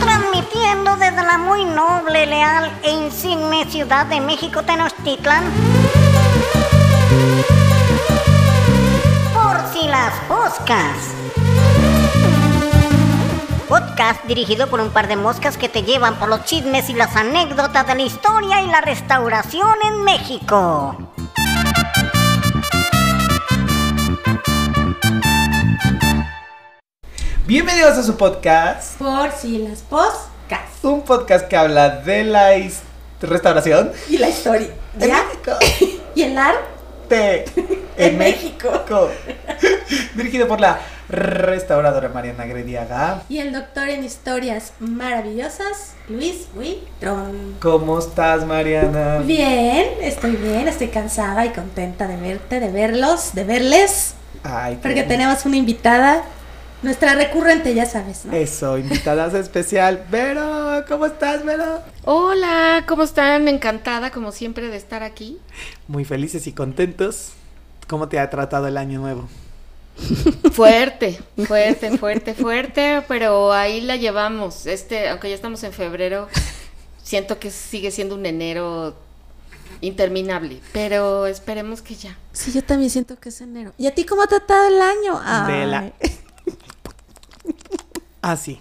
Transmitiendo desde la muy noble, leal e insigne ciudad de México Tenochtitlan. Por si las poscas. Podcast dirigido por un par de moscas que te llevan por los chismes y las anécdotas de la historia y la restauración en México. Bienvenidos a su podcast, Por si las poscas. un podcast que habla de la restauración Y la historia. en. México. Y el arte. En México. Dirigido por la restauradora Mariana Grediaga. Y el doctor en historias maravillosas, Luis Huitrón. ¿Cómo estás, Mariana? Bien, estoy bien, estoy cansada y contenta de verte, de verlos, de verles. Ay, qué Porque tenemos una invitada, nuestra recurrente, ya sabes, ¿no? Eso, invitada especial. Vero, ¿cómo estás, Vero? Hola, ¿cómo están? Encantada, como siempre, de estar aquí. Muy felices y contentos. ¿Cómo te ha tratado el año nuevo? Fuerte, fuerte, fuerte, fuerte, pero ahí la llevamos. Este, aunque ya estamos en febrero, siento que sigue siendo un enero interminable, pero esperemos que ya. Sí, yo también siento que es enero. ¿Y a ti cómo ha tratado el año? De la- Ay, Ah, sí.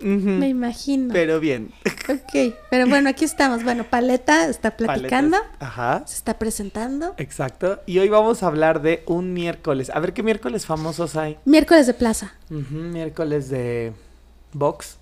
Me imagino. Pero bien. Ok, pero bueno, aquí estamos. Bueno, Paleta está platicando. Ajá. se está presentando. Exacto. Y hoy vamos a hablar de un miércoles. A ver qué miércoles famosos hay. Miércoles de plaza. Ujú, miércoles de box.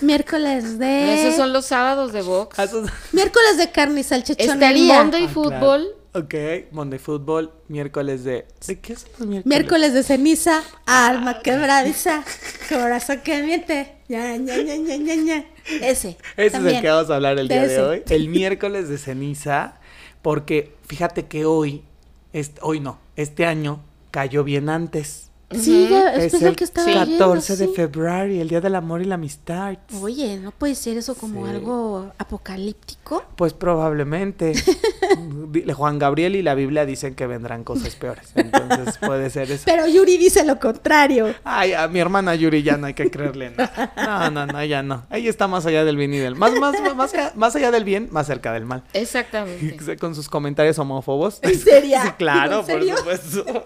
Miércoles de. Esos son los sábados de box. Esos- Miércoles de carne y salchichón. Estaría Monday Ah, Football. claro. Ok, Monday Football, miércoles de... ¿De qué son los miércoles? Miércoles de ceniza, alma quebradiza, corazón que miente. Ya, ya, ya, ya, ya, ya. Ese. Ese también. es el que vamos a hablar el día de hoy. El miércoles de ceniza, porque fíjate que hoy, este, hoy no, este año cayó bien antes. Sí, ya, es, Es lo el que estaba 14 viendo, de sí. febrero, el día del amor y la amistad. Oye, ¿no puede ser eso como Sí. algo apocalíptico? Pues probablemente. Juan Gabriel y la Biblia dicen que vendrán cosas peores. Entonces puede ser eso. Pero Yuri dice lo contrario. Ay, a mi hermana Yuri ya no hay que creerle nada. No, no, no, ya no. Ella está más allá del bien y del mal. Más, más, más, allá, más allá del bien, más cerca del mal. Exactamente. Con sus comentarios homofobos. ¿En serio? Sí, claro, ¿En serio? por supuesto.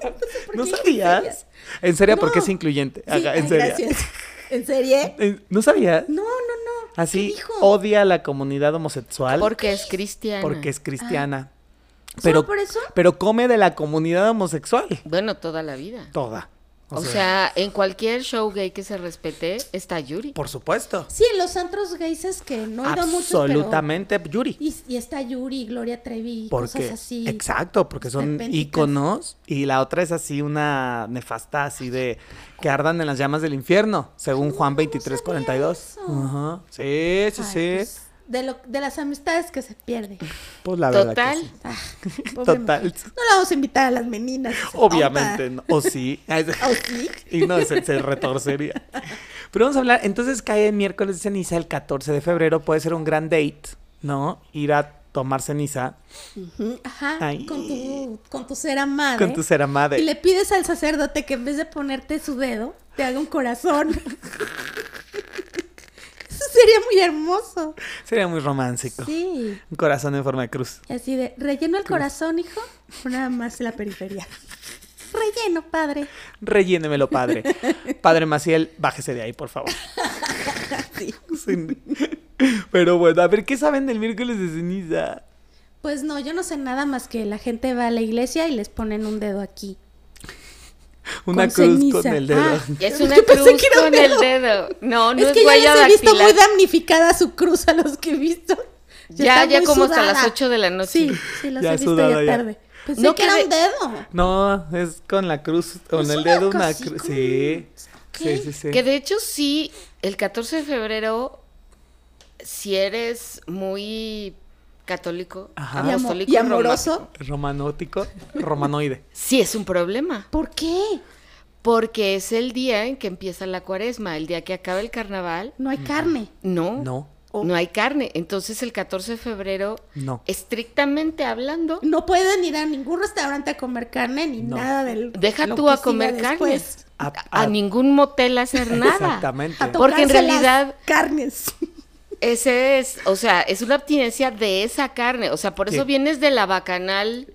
¿No qué? ¿En serio? Porque es incluyente. Sí, Ajá, en ay, serio. Gracias. ¿En serio? ¿No sabías? No, no, no. Así odia a la comunidad homosexual Porque es cristiana. porque es cristiana. ¿Solo Pero, por eso? pero come de la comunidad homosexual. Bueno, toda la vida. Toda. O, sea, en cualquier show gay que se respete, está Yuri. por supuesto. Sí, en los antros gays es que no he ido muchos, pero... Absolutamente, Yuri. Y, y está Yuri, Gloria Trevi, Porque, cosas así. exacto, porque son esperpénticas. íconos y la otra es así una nefasta así de que ardan en las llamas del infierno, según Juan 23:42. eso. Ajá. Sí, sí, Ay, sí. pues, de, lo, de las amistades que se pierde. Pues la verdad Total. que sí. Ah, Total. mujer. No la vamos a invitar a las meninas. Obviamente, no. o sí. ¿O sí? y no, se, se retorcería. Pero vamos a hablar, entonces cae miércoles de ceniza, el 14 de febrero, puede ser un gran date, ¿no? Ir a tomar ceniza Ujú, Ajá, Ay. con tu, con tu ser amada. con tu ser amada. Y le pides al sacerdote que en vez de ponerte su dedo, te haga un corazón. Sería muy hermoso. Sería muy romántico. Sí. Un corazón en forma de cruz. Así de, relleno el corazón, hijo, nada más la periferia. Relleno, padre. Rellénemelo, padre. Padre Maciel, bájese de ahí, por favor. Sí. Pero bueno, a ver, ¿qué saben del miércoles de ceniza? Pues no, yo no sé nada más que la gente va a la iglesia y les ponen un dedo aquí. Una Con cruz ceniza. con el dedo. Ah. Es una Yo pensé cruz que era un con el dedo. No, no es, es que ya les he visto muy damnificada su cruz a los que he visto. Ya, está ya muy como hasta las 8 de la noche. Sí, sí, los Ya he visto sudada ya ya. tarde. Pensé No, que era de- un dedo. No, es con la cruz, con Es el dedo una cruz. Sí. Sí, sí, sí. Que de hecho sí, el 14 de febrero, si eres muy católico, Ajá. Y, apostólico, y amoroso. Romanótico, romanoide. sí es un problema. ¿Por qué? Porque es el día en que empieza la cuaresma, el día que acaba el carnaval. No hay carne. No. No. Oh. No hay carne. Entonces el 14 de febrero, No. estrictamente hablando, No pueden ir a ningún restaurante a comer carne ni No. nada del. deja lo tú que a comer carne. A- A, a- ningún motel a hacer nada. Exactamente. A Porque en realidad- Carnes. Ese es, o sea, es una abstinencia de esa carne. O sea, por eso Sí. vienes de la bacanal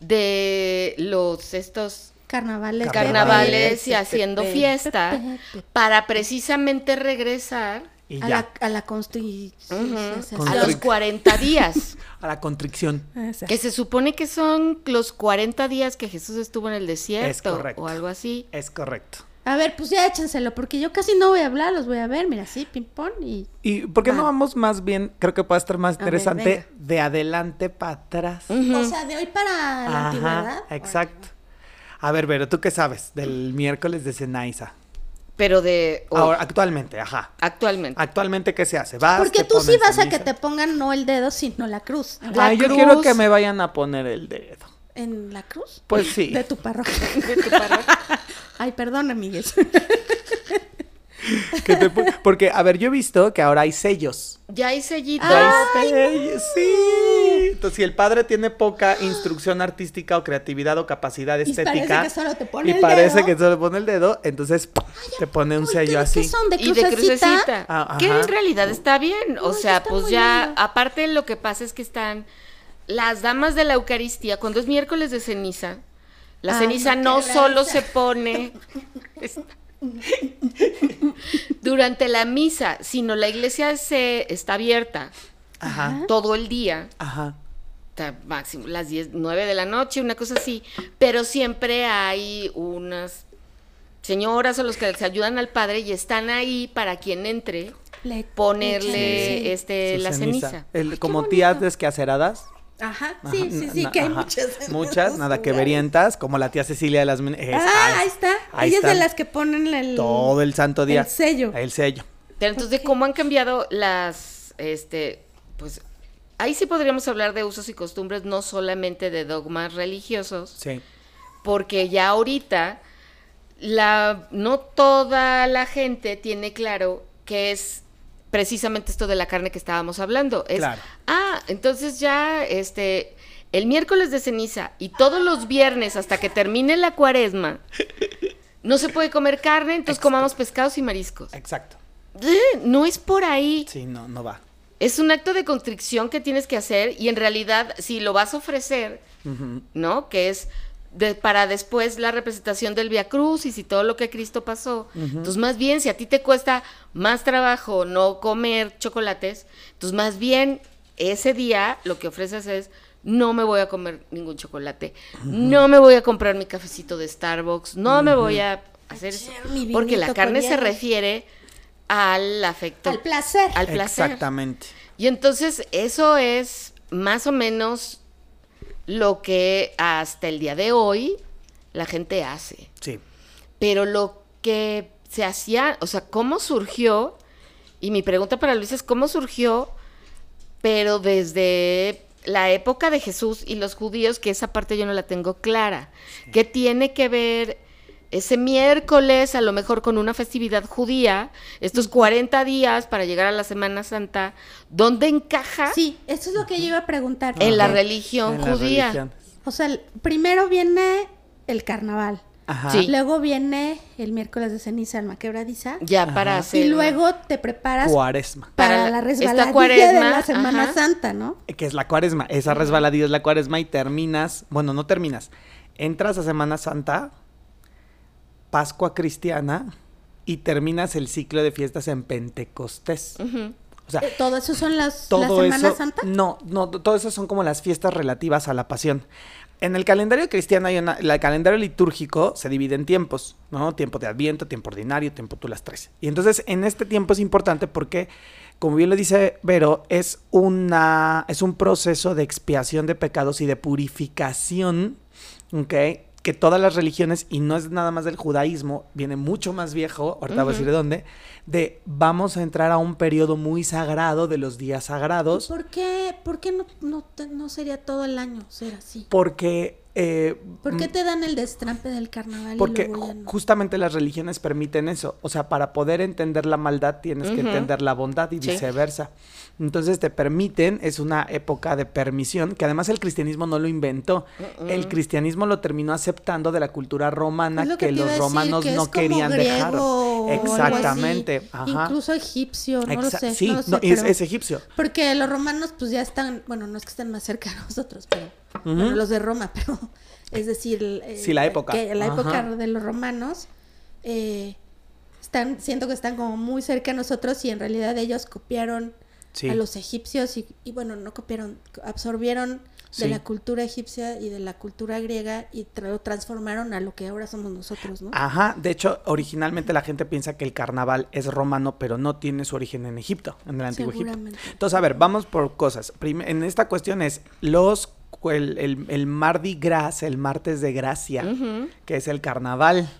de los estos Carnavales. carnavales y haciendo Pepe, fiesta Pepe. para precisamente regresar Y A la, a la a los 40 días. A la contricción. que se supone que son los 40 días que Jesús estuvo en el desierto correcto. o algo así. Es correcto. A ver, pues ya échenselo, porque yo casi no voy a hablar, los voy a ver, mira, sí, ping pong y... ¿Y por qué no Va. vamos más bien? Creo que puede estar más ver, interesante de adelante para atrás. O sea, de hoy para la antigüedad. exacto. A ver, Vero, ¿tú qué sabes del miércoles de Cenaiza? Pero de hoy, Ahora, actualmente, ajá. actualmente. Actualmente, ¿qué se hace? Vas, Porque tú sí vas a que te pongan no el dedo, sino la cruz. La Ay, yo quiero que me vayan a poner el dedo. ¿En la cruz? Pues sí. De tu parroquia. de tu parroquia. Ay, perdón, amigues. Que te pon- Porque, a ver, yo he visto que ahora hay sellos. Ya hay sellitos. Ah, Hay sellos, sí. Entonces, si el padre tiene poca instrucción artística o creatividad o capacidad Y estética. parece que solo te pone y el parece dedo. que solo pone el dedo, entonces ¡pum! te pone un sello ¿qué- así. ¿Qué son? ¿De y de crucecita? Ah, que en realidad está bien. O Ay, sea, pues ya, lindo. aparte lo que pasa es que están las damas de la Eucaristía, cuando es miércoles de ceniza, la Ay, ceniza no, solo se pone durante la misa, sino la iglesia se está abierta Ajá. todo el día. Ajá. máximo las 10, 9 de la noche, una cosa así, pero siempre hay unas señoras o los que les ayudan al padre y están ahí para quien entre Le- ponerle Sí. este Su la ceniza. El- como tías descaceradas. Ajá, Ajá, sí, sí, sí, que hay ajá. muchas. Muchas, nada que verientas, como la tía Cecilia de las... Men- es- Ah, ahí está. ahí Ella es de las que ponen el... Todo el santo día. el sello. El sello. Pero entonces, de cómo han cambiado las, este, pues, ahí sí podríamos hablar de usos y costumbres, no solamente de dogmas religiosos, Sí. porque ya ahorita la no toda la gente tiene claro que es precisamente esto de la carne que estábamos hablando. Es, Claro. ah, entonces ya este el miércoles de ceniza y todos los viernes hasta que termine la cuaresma no se puede comer carne, entonces Exacto. comamos pescados y mariscos. Exacto. Eh, No es por ahí. Sí, no, no va. Es un acto de constricción que tienes que hacer y en realidad si lo vas a ofrecer. ¿no? Que es de- para después la representación del Via Cruz y si todo lo que Cristo pasó. Entonces, más bien, si a ti te cuesta más trabajo no comer chocolates, entonces más bien ese día lo que ofreces es no me voy a comer ningún chocolate, no me voy a comprar mi cafecito de Starbucks, no me voy a hacer eso, porque la carne se refiere al afecto, Al placer. al placer. Exactamente. Y entonces eso es más o menos lo que hasta el día de hoy la gente hace. Sí. Pero lo que se hacía, o sea, ¿cómo surgió? Y mi pregunta para Luis es, ¿cómo surgió? Pero desde la época de Jesús y los judíos, que esa parte yo no la tengo clara. ¿Qué tiene que ver ese miércoles, a lo mejor con una festividad judía, estos 40 días para llegar a la Semana Santa? ¿Dónde encaja Sí, eso es lo que yo iba a preguntar. en la religión En judía? O sea, primero viene el carnaval. Ajá. Sí. Luego viene el miércoles de ceniza, alma quebradiza. Ya Ajá. para hacer... Y luego te preparas Cuaresma. para, Para la- resbaladilla de cuaresma, la Semana ajá. Santa, ¿no? Que es la cuaresma. Esa resbaladilla es la cuaresma y terminas. Bueno, no terminas. Entras a Semana Santa, Pascua Cristiana y terminas el ciclo de fiestas en Pentecostés. Ujú. O sea, Eh, Todo eso son las todo la Semana eso. Santa. No, no, todo eso son como las fiestas relativas a la pasión. En el calendario cristiano hay una, el calendario litúrgico se divide en tiempos, ¿no? Tiempo de Adviento, tiempo ordinario, tiempo tú las tres. Y entonces en este tiempo es importante porque, como bien lo dice Vero, es una, es un proceso de expiación de pecados y de purificación, ¿ok? Que todas las religiones, y no es nada más del judaísmo, viene mucho más viejo, ahorita voy a decir de dónde, de vamos a entrar a un periodo muy sagrado de los días sagrados. ¿Por qué, por qué no, no, no sería todo el año ser así? Porque eh, ¿Por qué mm, te dan el destrampe del carnaval porque y luego ya ju- no? justamente las religiones permiten eso. O sea, para poder entender la maldad tienes que entender la bondad y Sí. viceversa. Entonces te permiten, es una época de permisión, que además el cristianismo no lo inventó. El cristianismo lo terminó aceptando de la cultura romana lo que, a los decir, romanos que no como querían dejar. Exactamente. Ajá. Incluso egipcio, no lo sé. sí, no lo sé, no, es, egipcio. Porque los romanos pues ya están, bueno, no es que estén más cerca de nosotros, pero bueno, los de Roma, pero es decir, eh, Sí, la época. que la época de los romanos eh, están, siento que están como muy cerca de nosotros y en realidad ellos copiaron Sí. a los egipcios y, y, bueno, no copiaron, absorbieron Sí. de la cultura egipcia y de la cultura griega y tra- lo transformaron a lo que ahora somos nosotros, ¿no? Ajá, de hecho, originalmente la gente piensa que el carnaval es romano, pero no tiene su origen en Egipto, en el antiguo Egipto. Entonces, a ver, vamos por cosas. En esta cuestión es los el, el, el Mardi Gras, el martes de gracia, que es el carnaval.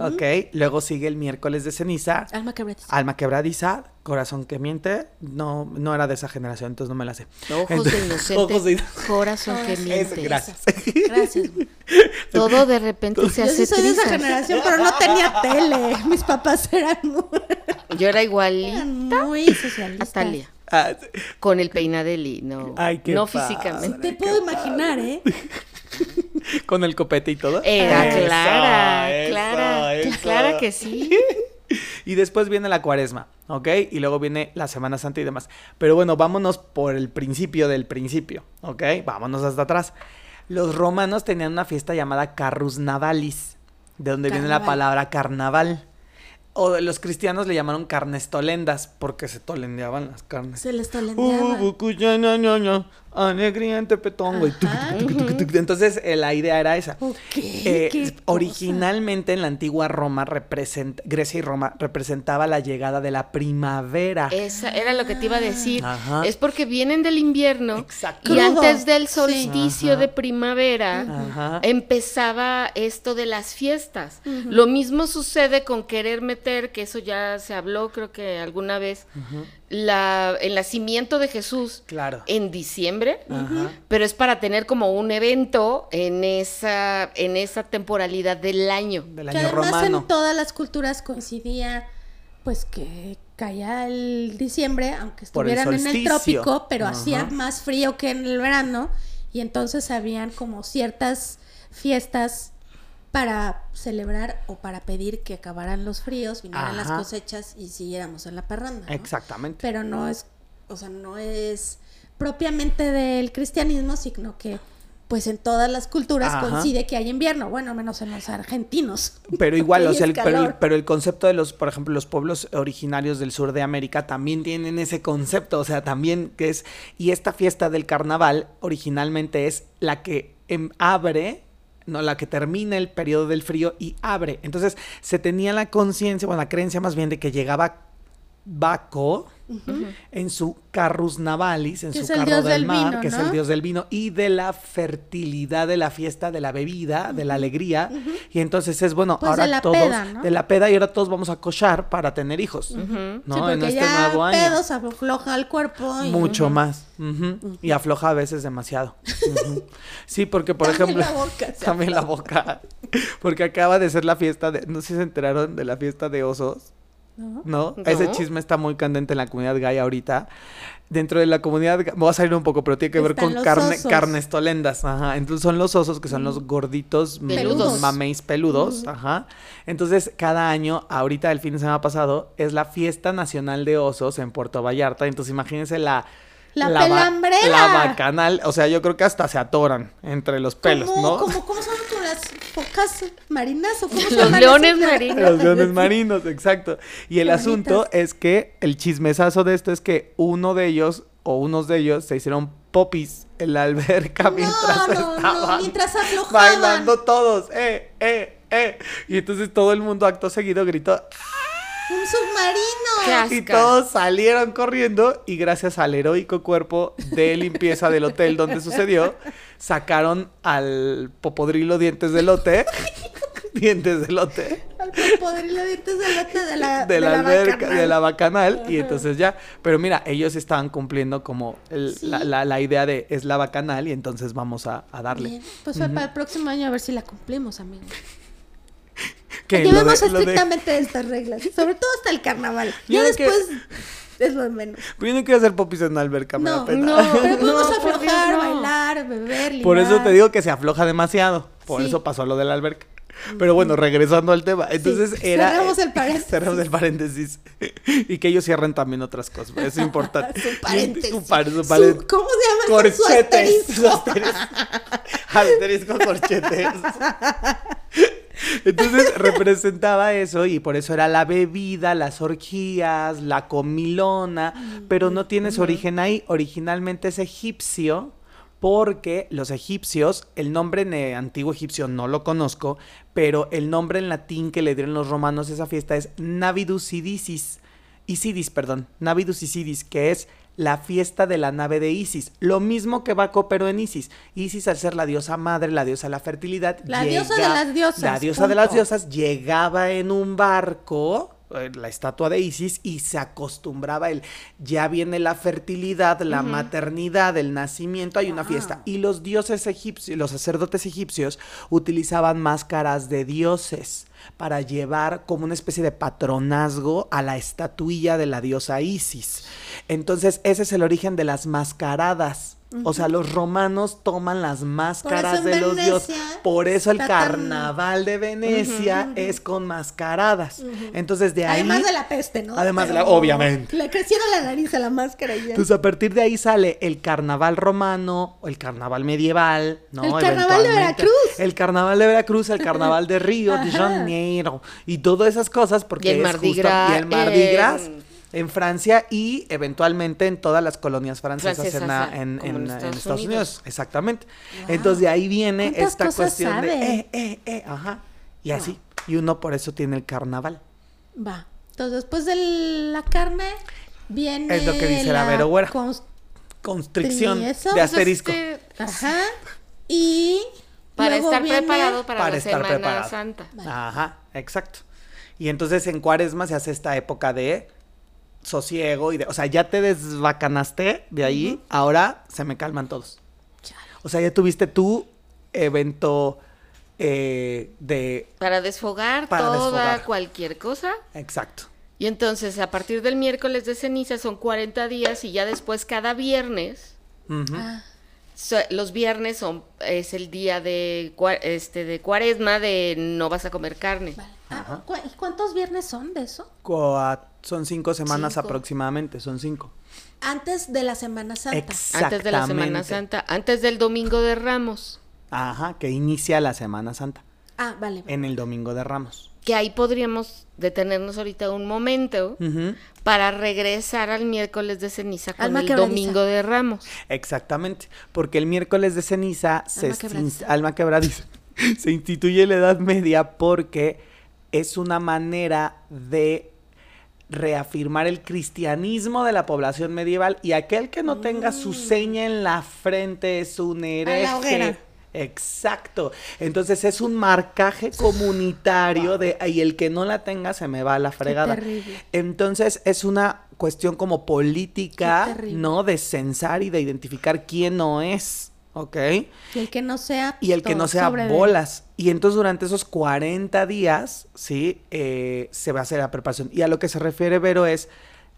Ok, luego sigue el miércoles de ceniza, Alma quebradiza. alma quebradiza, corazón que miente. No, no era de esa generación, entonces no me la sé. Ojos Entonces, de inocente, ojos de- corazón que miente. gracias. Gracias. Todo de repente se Yo hace sí soy de esa generación, pero no tenía tele. Mis papás eran muy, Yo era igualita eran muy a socialistas. Ah, Con el peinadeli, no. Ay, qué no padre. físicamente. Te puedo imaginar, ¿eh? con el copete y todo. Era Eso, clara, eso, clara, clara que sí. Y después viene la cuaresma, ¿ok? Y luego viene la Semana Santa y demás. Pero bueno, vámonos por el principio del principio, ¿ok? Vámonos hasta atrás. Los romanos tenían una fiesta llamada Carrus Navalis, de donde viene la palabra carnaval. O los cristianos le llamaron carnestolendas, porque se tolendeaban las carnes. Se les Uh, alegría en. Entonces, eh, la idea era esa. Ok, Eh, qué originalmente en la antigua Roma, represent- Grecia y Roma, representaba la llegada de la primavera. Esa era lo que te iba a decir. Ajá. Es porque vienen del invierno Exacto. y Crudo, antes del solsticio de primavera Ajá. empezaba esto de las fiestas. Lo mismo sucede con querer meter, que eso ya se habló creo que alguna vez, la, el nacimiento de Jesús Claro. en diciembre, Ajá. pero es para tener como un evento en esa, en esa temporalidad del año. Del Que año además romano. en todas las culturas coincidía, pues que caía el diciembre, aunque el estuvieran en el trópico, pero Ajá. hacía más frío que en el verano, y entonces habían como ciertas fiestas para celebrar o para pedir que acabaran los fríos, vinieran las cosechas y siguiéramos en la parranda. ¿no? Exactamente. Pero no es, o sea, no es propiamente del cristianismo, sino que pues en todas las culturas Ajá. coincide que hay invierno, bueno, menos en los argentinos. Pero igual, o sea, el- pero, el, calor. pero el concepto de los, por ejemplo, los pueblos originarios del sur de América también tienen ese concepto, o sea, también que es, y esta fiesta del carnaval originalmente es la que em, abre, no, la que termina el periodo del frío y abre. Entonces, se tenía la conciencia, bueno, la creencia más bien de que llegaba Baco en su carrus navalis, en Que su carro del del mar, vino, que es el dios del vino y de la fertilidad de la fiesta, de la bebida, de la alegría. Y entonces es bueno, Pues ahora de la todos peda, ¿no? de la peda y ahora todos vamos a cochar para tener hijos, ¿no? sí, en este ya nuevo año. pedos afloja el cuerpo. y- Mucho más. Y afloja a veces demasiado. Sí, porque por También ejemplo. la boca se también la boca. Porque acaba de ser la fiesta de. No sé si se enteraron de la fiesta de osos. ¿No? ¿No? No. Ese chisme está muy candente en la comunidad gay ahorita. Dentro de la comunidad, ga- voy a salir un poco, pero tiene que ver Están con los carne, osos. carnes tolendas. Ajá. Entonces son los osos que son los gorditos, Peludos. mameis peludos. Ajá. Entonces, cada año, ahorita el fin de semana pasado, es la fiesta nacional de osos en Puerto Vallarta. Entonces, imagínense la. La pelambrera. La bacanal. O sea, yo creo que hasta se atoran entre los pelos, ¿Cómo, ¿no? cómo, cómo son con las focas marinas o cómo Los leones marinos. Los leones marinos, exacto. Y el Qué asunto bonitas. es que el chismesazo de esto es que uno de ellos o unos de ellos se hicieron popis en la alberca mientras no, no, mientras aflojaban. bailando todos, eh, eh, eh. Y entonces todo el mundo acto seguido gritó Un submarino. Y todos salieron corriendo y gracias al heroico cuerpo de limpieza del hotel donde sucedió, sacaron al popodrilo dientes de lote, dientes de lote. El cocodrilo dientes de lata de la, de la alberca, bacanal. de la bacanal, y entonces ya, pero mira, ellos estaban cumpliendo como el- Sí. la, la- la idea de es la bacanal y entonces vamos a, a darle. Bien, Pues fue para el próximo año a ver si la cumplimos, amigo. Que Llevemos de- estrictamente estas reglas, sobre todo hasta el carnaval. Yo Ya que- después es lo de menos. Pero yo no quiero hacer popis en una alberca, me da No, pena. no. Pero podemos No, aflojar, no. bailar, beber, Por eso te digo que se afloja demasiado. Por Sí. eso pasó lo de la alberca. Pero bueno, regresando al tema. Entonces Sí, era. cerramos el paréntesis. Cerramos el paréntesis. Y que ellos cierren también otras cosas. Es importante. Su paréntesis. Su par- su Su- paréntesis. ¿Cómo se llama? Corchetes. Su asterisco. Asterisco corchetes. Entonces representaba eso y por eso era la bebida, las orgías, la comilona, pero no tiene su origen ahí. Originalmente es egipcio porque los egipcios, el nombre en eh, antiguo egipcio no lo conozco, pero el nombre en latín que le dieron los romanos a esa fiesta es Navidus Idisis. Isidis, perdón, Navidus Isidis, que es la fiesta de la nave de Isis. Lo mismo que Baco, pero en Isis. Isis, al ser la diosa madre, la diosa de la fertilidad. La diosa de las diosas, La diosa de las diosas llegaba en un barco, la estatua de Isis, y se acostumbraba el, ya viene la fertilidad, la maternidad, el nacimiento, hay una fiesta. Y los dioses egipcios, los sacerdotes egipcios, utilizaban máscaras de dioses para llevar como una especie de patronazgo a la estatuilla de la diosa Isis. Entonces, ese es el origen de las mascaradas. O sea, los romanos toman las máscaras de los dioses. Por eso el tan- carnaval de Venecia es con mascaradas. Entonces, de ahí. Además de la peste, ¿no? Además de la- obviamente. Le crecieron la nariz a la máscara y ya. Entonces, a partir de ahí sale el carnaval romano, el carnaval medieval, ¿no? El carnaval de. Veracruz. El carnaval de Veracruz, el carnaval de Río de. Janeiro. Y todas esas cosas, porque Y el es Mardi justo- Gras y el Mardi Gras en Francia y eventualmente en todas las colonias francesas en, la- Francesas, en- Estados Unidos. Unidos. Exactamente. Entonces, de ahí viene ¿Cuántas esta cosas cuestión sabe? de, eh, eh, eh, ajá. Y así. Y uno por eso tiene el carnaval. Va. Entonces, después de la carne, viene. Es lo que dice la cons- Constricción ¿Y eso? de Pues, asterisco. Este, Ajá. Y. para luego estar viene- preparado para, para la estar Semana preparado. Santa. Ajá, exacto. Y entonces en Cuaresma se hace esta época de sosiego y de, o sea, ya te desbacanaste de ahí, ahora se me calman todos. Chale. O sea, ya tuviste tu evento eh, de, Para desfogar Para toda desfogar. cualquier cosa. exacto. Y entonces, a partir del miércoles de ceniza son 40 días y ya después cada viernes. Ah, so- los viernes son es el día de este de Cuaresma de no vas a comer carne. vale. Ah, ¿cu- ¿Y cuántos viernes son de eso? Son cinco semanas Cinco. aproximadamente, son cinco. Antes de la Semana Santa. Antes de la Semana. Santa, antes del Domingo de Ramos, Ajá, que inicia la Semana Santa, Ah, vale. vale. en el Domingo de Ramos. que ahí podríamos detenernos ahorita un momento para regresar al miércoles de ceniza con Alma el quebradiza. Domingo de Ramos. Exactamente, porque el miércoles de ceniza se Alma quebradiza. alma quebradiza, se instituye la Edad Media porque es una manera de reafirmar el cristianismo de la población medieval y aquel que no tenga su seña en la frente es un hereje. Exacto. Entonces es un marcaje comunitario de y el que no la tenga se me va a la fregada. terrible. Entonces es una cuestión como política. ¿no? De censar y de identificar quién no es, ¿ok? Y el que no sea. Y el que no sea bolas. Y entonces durante esos 40 días, ¿sí? Eh, se va a hacer la preparación. Y a lo que se refiere Vero es,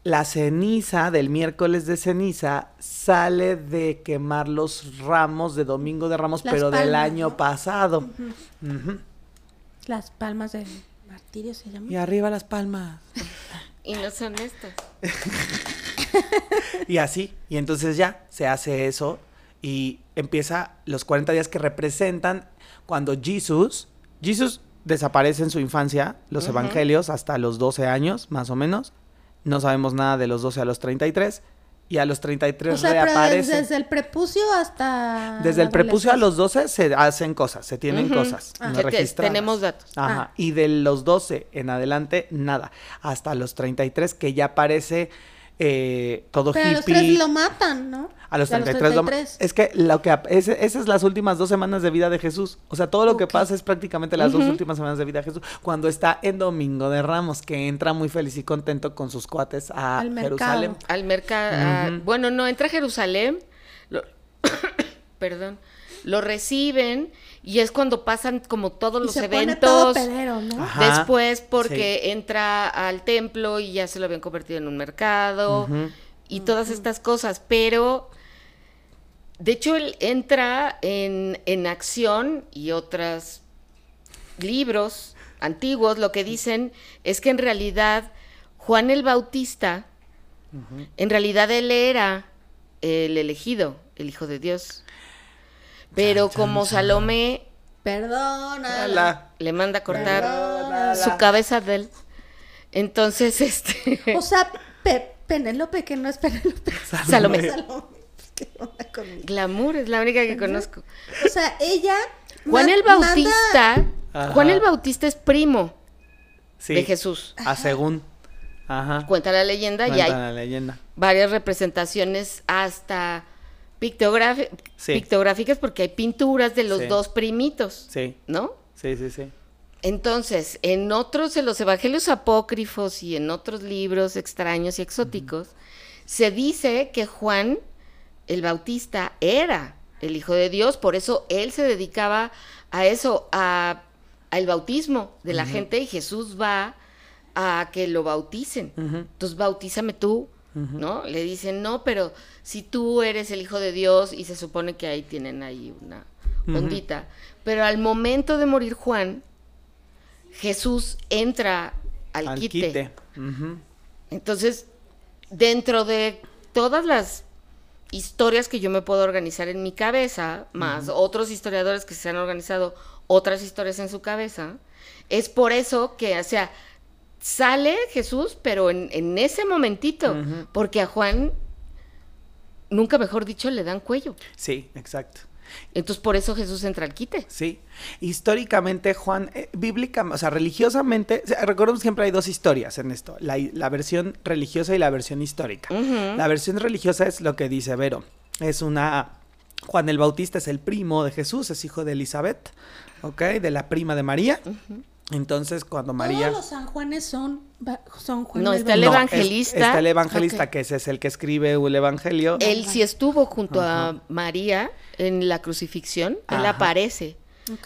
la ceniza del miércoles de ceniza sale de quemar los ramos de Domingo de Ramos, Las pero del año ¿no? pasado. Las palmas del martirio se llama. Y arriba las palmas. Y no son estas. Y así, y entonces ya se hace eso y empieza los 40 días que representan cuando Jesús, Jesús desaparece en su infancia, los evangelios, hasta los 12 años, más o menos. No sabemos nada de los 12 a los 33. Y a los 33 O sea, pero reaparece. desde el prepucio hasta. Desde el prepucio a los adolescencia. 12 se hacen cosas, se tienen cosas. Ah. no tenemos datos. Ajá. Ah. Y de los 12 en adelante, nada. Hasta los 33, que ya aparece eh, todo Pero a los hippie. tres lo matan, ¿no? A los A los 33. lo- 33. Es que lo que esas las últimas dos semanas de vida de Jesús. O sea, todo lo que pasa es prácticamente las dos últimas semanas de vida de Jesús. Cuando está en Domingo de Ramos, que entra muy feliz y contento con sus cuates a Al. Jerusalén. al mercado. Bueno, no, entra a Jerusalén. lo- perdón. Lo reciben y es cuando pasan como todos Y los se pone todo eventos. pedero, ¿no? Ajá. Después porque entra al templo y ya se lo habían convertido en un mercado y todas estas cosas, pero de hecho él entra en, en acción y otros libros antiguos lo que dicen es que en realidad Juan el Bautista, en realidad él era el elegido, el Hijo de Dios. Pero Chan, como chan. Salomé Perdona. Le manda a cortar Perdónala. su cabeza de él. Entonces, este. O sea, Pe- Penélope, que no es Penélope. Salomé. Salomé. ¿Qué onda conmigo? Glamour es la única que conozco. O sea, ella. Juan el Bautista. Juan el Bautista es primo Sí, de Jesús. A según. Ajá. Cuenta la leyenda y hay la leyenda. varias representaciones hasta Sí. pictográficas porque hay pinturas de los Sí. dos primitos, Sí, ¿no? sí, sí, sí. Entonces, en otros, en los evangelios apócrifos y en otros libros extraños y exóticos, se dice que Juan el Bautista era el Hijo de Dios, por eso él se dedicaba a eso, a al bautismo de la gente y Jesús va a que lo bauticen. Entonces, bautízame tú, ¿no? Le dicen, no, pero si tú eres el Hijo de Dios y se supone que ahí tienen ahí una ondita. Pero al momento de morir Juan, Jesús entra al, Al quite. Entonces, dentro de todas las historias que yo me puedo organizar en mi cabeza, más otros historiadores que se han organizado otras historias en su cabeza, es por eso que, o sea, sale Jesús, pero en, en ese momentito, porque a Juan, nunca mejor dicho, le dan cuello. Sí, exacto. Entonces, por eso Jesús entra al quite. Sí, históricamente Juan, eh, bíblica, o sea, religiosamente, recordemos siempre hay dos historias en esto, la, la versión religiosa y la versión histórica. La versión religiosa es lo que dice Vero, es una, Juan el Bautista es el primo de Jesús, es hijo de Elizabeth, ¿ok? De la prima de María. Entonces, cuando María... Todos los San Juanes son, son Juan No, el está el Bautista. es- evangelista. está el evangelista, que ese es el que escribe el evangelio. Él sí estuvo junto a María en la crucifixión, él Ajá. aparece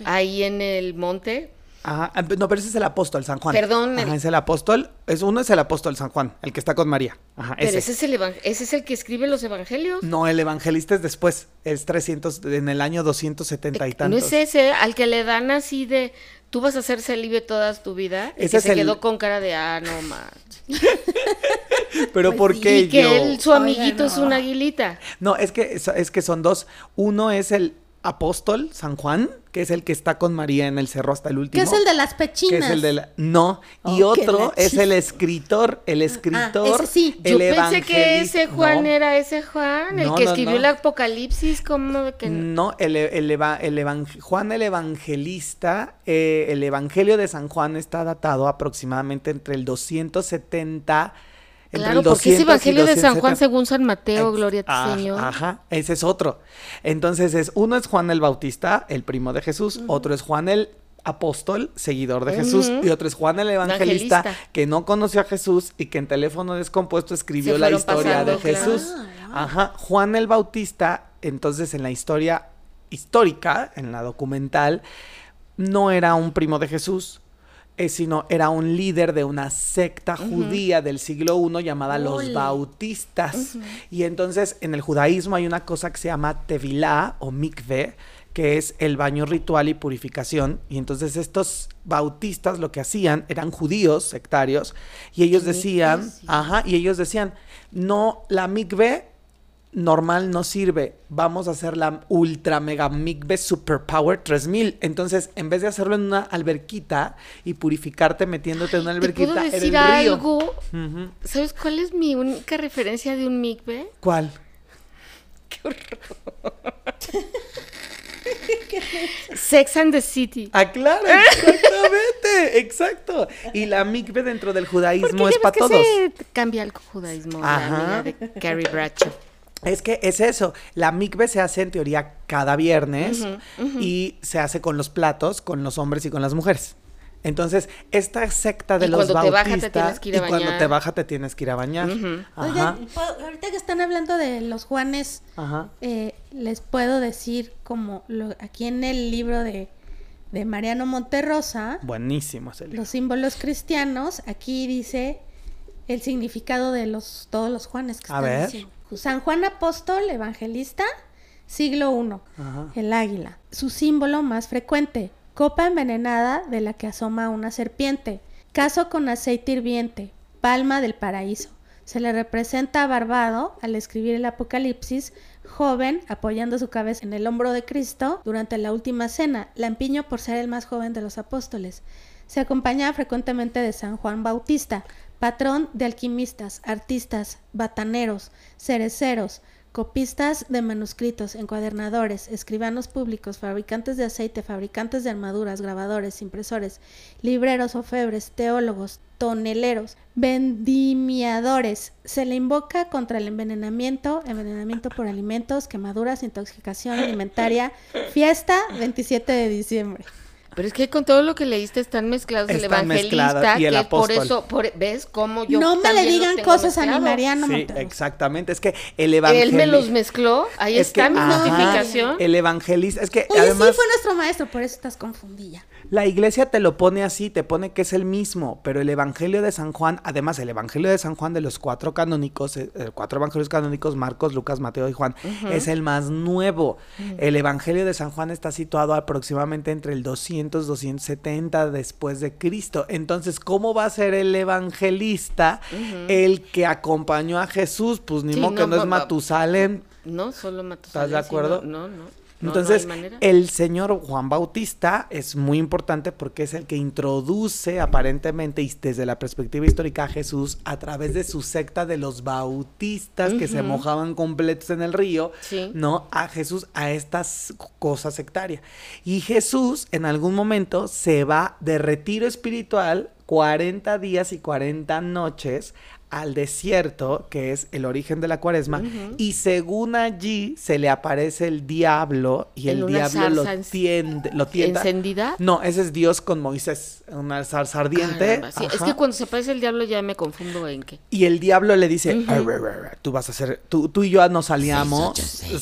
ahí en el monte. Ajá, ah, no, pero ese es el apóstol, San Juan. Perdón, Ajá, el- es el apóstol, es, uno es el apóstol San Juan, el que está con María. Ajá, Pero ese. ese es, el evan- ese es el que escribe los evangelios. No, el evangelista es después, es 300, en el año 270 y Eh, tantos. No es ese al que le dan así de tú vas a ser célibe toda tu vida. y que se el- quedó con cara de ah, no más. Pero Pues ¿por sí, qué Y que yo? él, su Oiga, amiguito es no. una aguilita. No, es que, es que son dos. Uno es el apóstol San Juan, que es el que está con María en el cerro hasta el último. Que es el de las que pechinas. es el de la- No, y Oh, otro es el escritor, el escritor, ese sí. el Yo pensé que ese Juan no. era ese Juan, el No, que no, escribió no. el Apocalipsis, como de que no? No, el, el eva- el evang- Juan el Evangelista, eh, el Evangelio de San Juan está datado aproximadamente entre el 270. Claro, el porque ese 200 y Evangelio de San Juan 270. según San Mateo, gloria a ah, Señor. Ajá, ese es otro. Entonces, es, uno es Juan el Bautista, el primo de Jesús, otro es Juan el apóstol, seguidor de Jesús, y otro es Juan el evangelista, Evangelista. que no conoció a Jesús y que en teléfono descompuesto escribió la historia de pasando. Jesús. Ah. Ajá, Juan el Bautista, entonces en la historia histórica, en la documental, no era un primo de Jesús, eh, sino era un líder de una secta judía del siglo I llamada los. Bautistas. Y entonces en el judaísmo hay una cosa que se llama tevilá o mikve, que es el baño ritual y purificación. Y entonces estos bautistas lo que hacían eran judíos sectarios y ellos decían, ajá, y ellos decían, no, la mikve normal no sirve, vamos a hacer la ultra mega mikve superpower 3000. Entonces, en vez de hacerlo en una alberquita y purificarte metiéndote en una ¿Te alberquita puedo en decir el río. algo? ¿Sabes cuál es mi única referencia de un mikve? ¿Cuál? Sex and the City. Ah, claro, exactamente, exacto. Y la mikve dentro del judaísmo es ya para ves que todos. se cambia el judaísmo, Ajá. la amiga de Carrie Bradshaw. Es que es eso, la mikve se hace en teoría cada viernes y se hace con los platos, con los hombres y con las mujeres. Entonces, esta secta de Y los cuando te baja, te tienes que ir a y cuando te baja te tienes que ir a bañar. Ajá, Oigan, ahorita que están hablando de los Juanes, ajá. eh, les puedo decir como lo- aquí en el libro de, de Mariano Monterrosa, Buenísimo ese libro. los símbolos cristianos, aquí dice el significado de los todos los Juanes que A están ver. diciendo. San Juan Apóstol, evangelista, siglo I, Ajá. el águila. Su símbolo más frecuente, copa envenenada de la que asoma una serpiente, caso con aceite hirviente, palma del paraíso. Se le representa barbado al escribir el Apocalipsis, joven, apoyando su cabeza en el hombro de Cristo durante la última cena, lampiño por ser el más joven de los apóstoles. Se acompaña frecuentemente de San Juan Bautista, patrón de alquimistas, artistas, bataneros, cereceros, copistas de manuscritos, encuadernadores, escribanos públicos, fabricantes de aceite, fabricantes de armaduras, grabadores, impresores, libreros, ofebres, teólogos, toneleros, vendimiadores. Se le invoca contra el envenenamiento, envenenamiento por alimentos, quemaduras, intoxicación alimentaria, fiesta 27 de diciembre. Pero es que con todo lo que leíste están mezclados el evangelista, y el que por apóstol. eso, por- ¿ves cómo yo no me le digan cosas a mi? Mariano Sí, exactamente. Es que el evangelista. Él me los mezcló, ahí Es que, está mi ajá, justificación. El evangelista. Es que Oye, además. sí fue nuestro maestro, por eso estás confundida. La iglesia te lo pone así, te pone que es el mismo, pero el Evangelio de San Juan, además el Evangelio de San Juan de los cuatro canónicos, eh, eh, cuatro evangelios canónicos, Marcos, Lucas, Mateo y Juan, es el más nuevo. El Evangelio de San Juan está situado aproximadamente entre el 200, 270 después de Cristo. Entonces, ¿cómo va a ser el evangelista el que acompañó a Jesús? Pues ni Sí, modo que no, no es Matusalén. No, solo Matusalén. ¿Estás de acuerdo? No. No, Entonces, no el señor Juan Bautista es muy importante porque es el que introduce aparentemente y desde la perspectiva histórica a Jesús a través de su secta de los bautistas que se mojaban completos en el río, Sí. ¿no? A Jesús a estas cosas sectarias. Y Jesús en algún momento se va de retiro espiritual 40 días y 40 noches al desierto, que es el origen de la cuaresma, y según allí se le aparece el diablo y En el diablo lo tiende, lo tienta. ¿Encendida? No, ese es Dios con Moisés, una zarza ardiente. Sí, Es que cuando se aparece el diablo ya me confundo en qué. Y el diablo le dice, Ujú. "Ar, ar, ar, ar, tú vas a hacer, tú, tú y yo nos salíamos.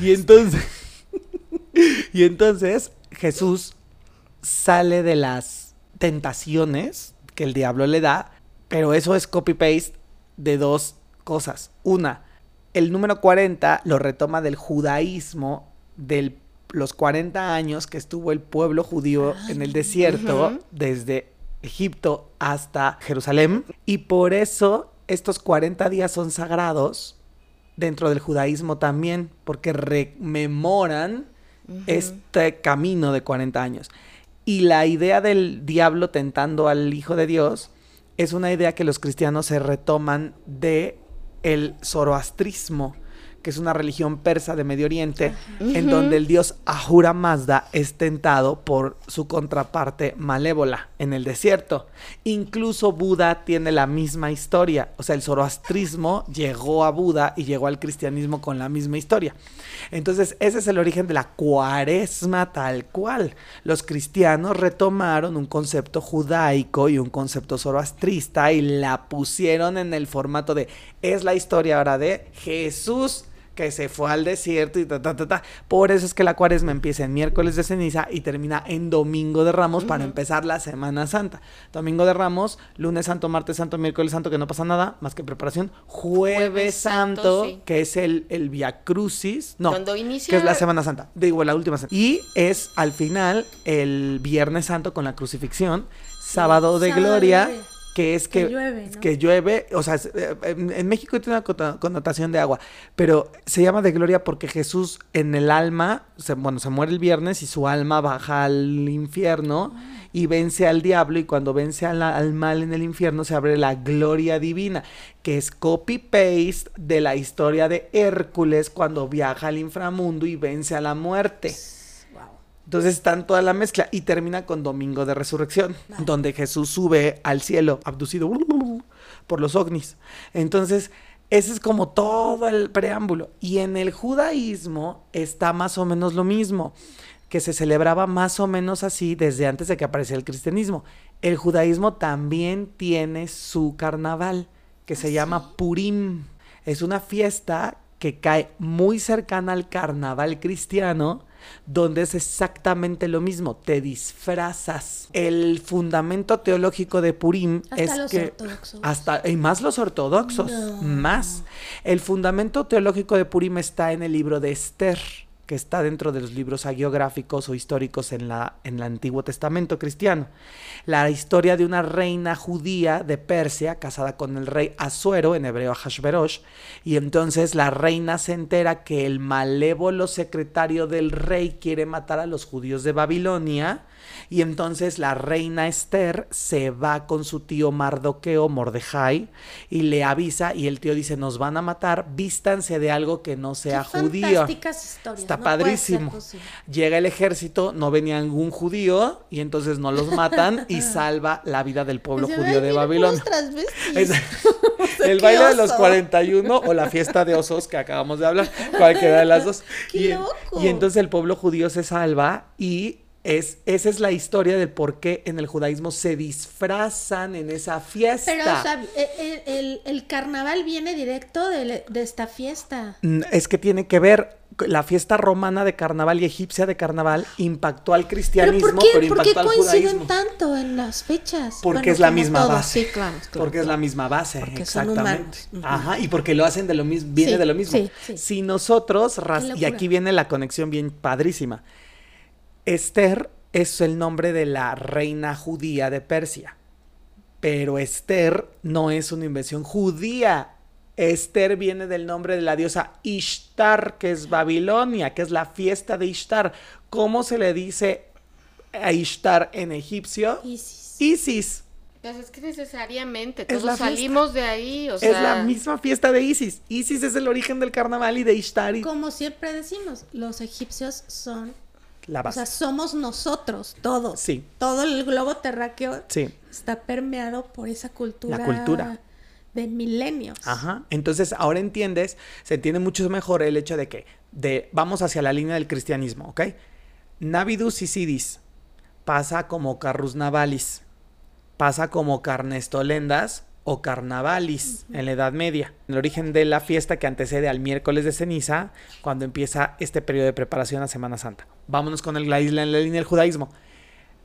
Y entonces, y entonces Jesús sale de las tentaciones que el diablo le da, pero eso es copy-paste de dos cosas. Una, el número 40 lo retoma del judaísmo de los 40 años que estuvo el pueblo judío en el desierto, Ujú. desde Egipto hasta Jerusalén, y por eso estos 40 días son sagrados dentro del judaísmo también, porque rememoran este camino de 40 años. Y la idea del diablo tentando al Hijo de Dios es una idea que los cristianos se retoman de el zoroastrismo, que es una religión persa de Medio Oriente, en donde el dios Ahura Mazda es tentado por su contraparte malévola en el desierto. Incluso Buda tiene la misma historia, o sea, el zoroastrismo llegó a Buda y llegó al cristianismo con la misma historia. Entonces, ese es el origen de la cuaresma tal cual. Los cristianos retomaron un concepto judaico y un concepto zoroastrista y la pusieron en el formato de es la historia ahora de Jesús que se fue al desierto y ta, ta, ta, ta. Por eso es que la cuaresma empieza en miércoles de ceniza y termina en domingo de ramos para empezar la Semana Santa. Domingo de ramos, lunes santo, martes santo, miércoles santo, que no pasa nada más que preparación. Jueves, Jueves santo, Santo, sí. que es el, el Via Crucis. No, Cuando inicia- que es la Semana Santa. Digo, la última semana. Y es al final el Viernes Santo con la crucifixión. Sábado de Sábado de Gloria. Gloria. Que es que, Que llueve, ¿no? que llueve, o sea, eh, en, en México tiene una connotación de agua, pero se llama de gloria porque Jesús en el alma, se- bueno, se muere el viernes y su alma baja al infierno y vence al diablo y cuando vence al, al mal en el infierno se abre la gloria divina, que es copy-paste de la historia de Hércules cuando viaja al inframundo y vence a la muerte. Entonces está en toda la mezcla y termina con Domingo de Resurrección, donde Jesús sube al cielo, abducido por los ovnis. Entonces, ese es como todo el preámbulo. Y en el judaísmo está más o menos lo mismo, que se celebraba más o menos así desde antes de que apareciera el cristianismo. El judaísmo también tiene su carnaval, que se llama Purim. Es una fiesta que cae muy cercana al carnaval cristiano, donde es exactamente lo mismo, te disfrazas. El fundamento teológico de Purim Hasta es los que ortodoxos. hasta y más los ortodoxos, No. más. El fundamento teológico de Purim está en el libro de Esther, que está dentro de los libros hagiográficos o históricos en la en el Antiguo Testamento cristiano. La historia de una reina judía de Persia casada con el rey Asuero, en hebreo Hashverosh, y entonces la reina se entera que el malévolo secretario del rey quiere matar a los judíos de Babilonia, y entonces la reina Esther se va con su tío Mardoqueo, Mordejai, y le avisa, y el tío dice, nos van a matar, vístanse de algo que no sea Qué judío. fantásticas historias, Está no padrísimo. Llega el ejército, no venía ningún judío, y entonces no los matan y salva la vida del pueblo Dice, judío "Ay, de Babilonia. puros transvestis". Es- el baile de los oso. 41 o la fiesta de osos que acabamos de hablar, cualquiera de las dos. ¡Qué y, loco! y entonces el pueblo judío se salva y es, esa es la historia del por qué en el judaísmo se disfrazan en esa fiesta. Pero, o sea, el, el- el carnaval viene directo de, de esta fiesta. Mm, Es que tiene que ver, la fiesta romana de carnaval y egipcia de carnaval impactó al ¿Pero cristianismo, por qué, pero por qué al coinciden judaísmo. tanto en las fechas? Porque Bueno, es la misma todo, base. Sí, claro, claro, Porque es la misma base, Porque exactamente. Ajá, y porque lo hacen de lo mismo, viene Sí, de lo mismo. sí, sí. Si nosotros, y aquí viene la conexión bien padrísima. Esther es el nombre de la reina judía de Persia. Pero Esther no es una invención judía. Esther viene del nombre de la diosa Ishtar, que es Babilonia, que es la fiesta de Ishtar. ¿Cómo se le dice a Ishtar en egipcio? Isis. Isis. Pues es que necesariamente, Es todos salimos de ahí, o sea... es la misma fiesta de Isis. Isis es el origen del carnaval y de Ishtar y Como siempre decimos, los egipcios son, la o sea, somos nosotros, todos. Sí. Todo el globo terráqueo Sí. está permeado por esa cultura. La cultura. De milenios. Ajá. Entonces, ahora entiendes, se entiende mucho mejor el hecho de que de, vamos hacia la línea del cristianismo, ¿ok? Navidus Isidis pasa como Carrus Navalis, pasa como Carnestolendas o Carnavalis en la Edad Media. El origen de la fiesta que antecede al miércoles de ceniza, cuando empieza este periodo de preparación a Semana Santa. Vámonos con el- la isla en la línea del judaísmo.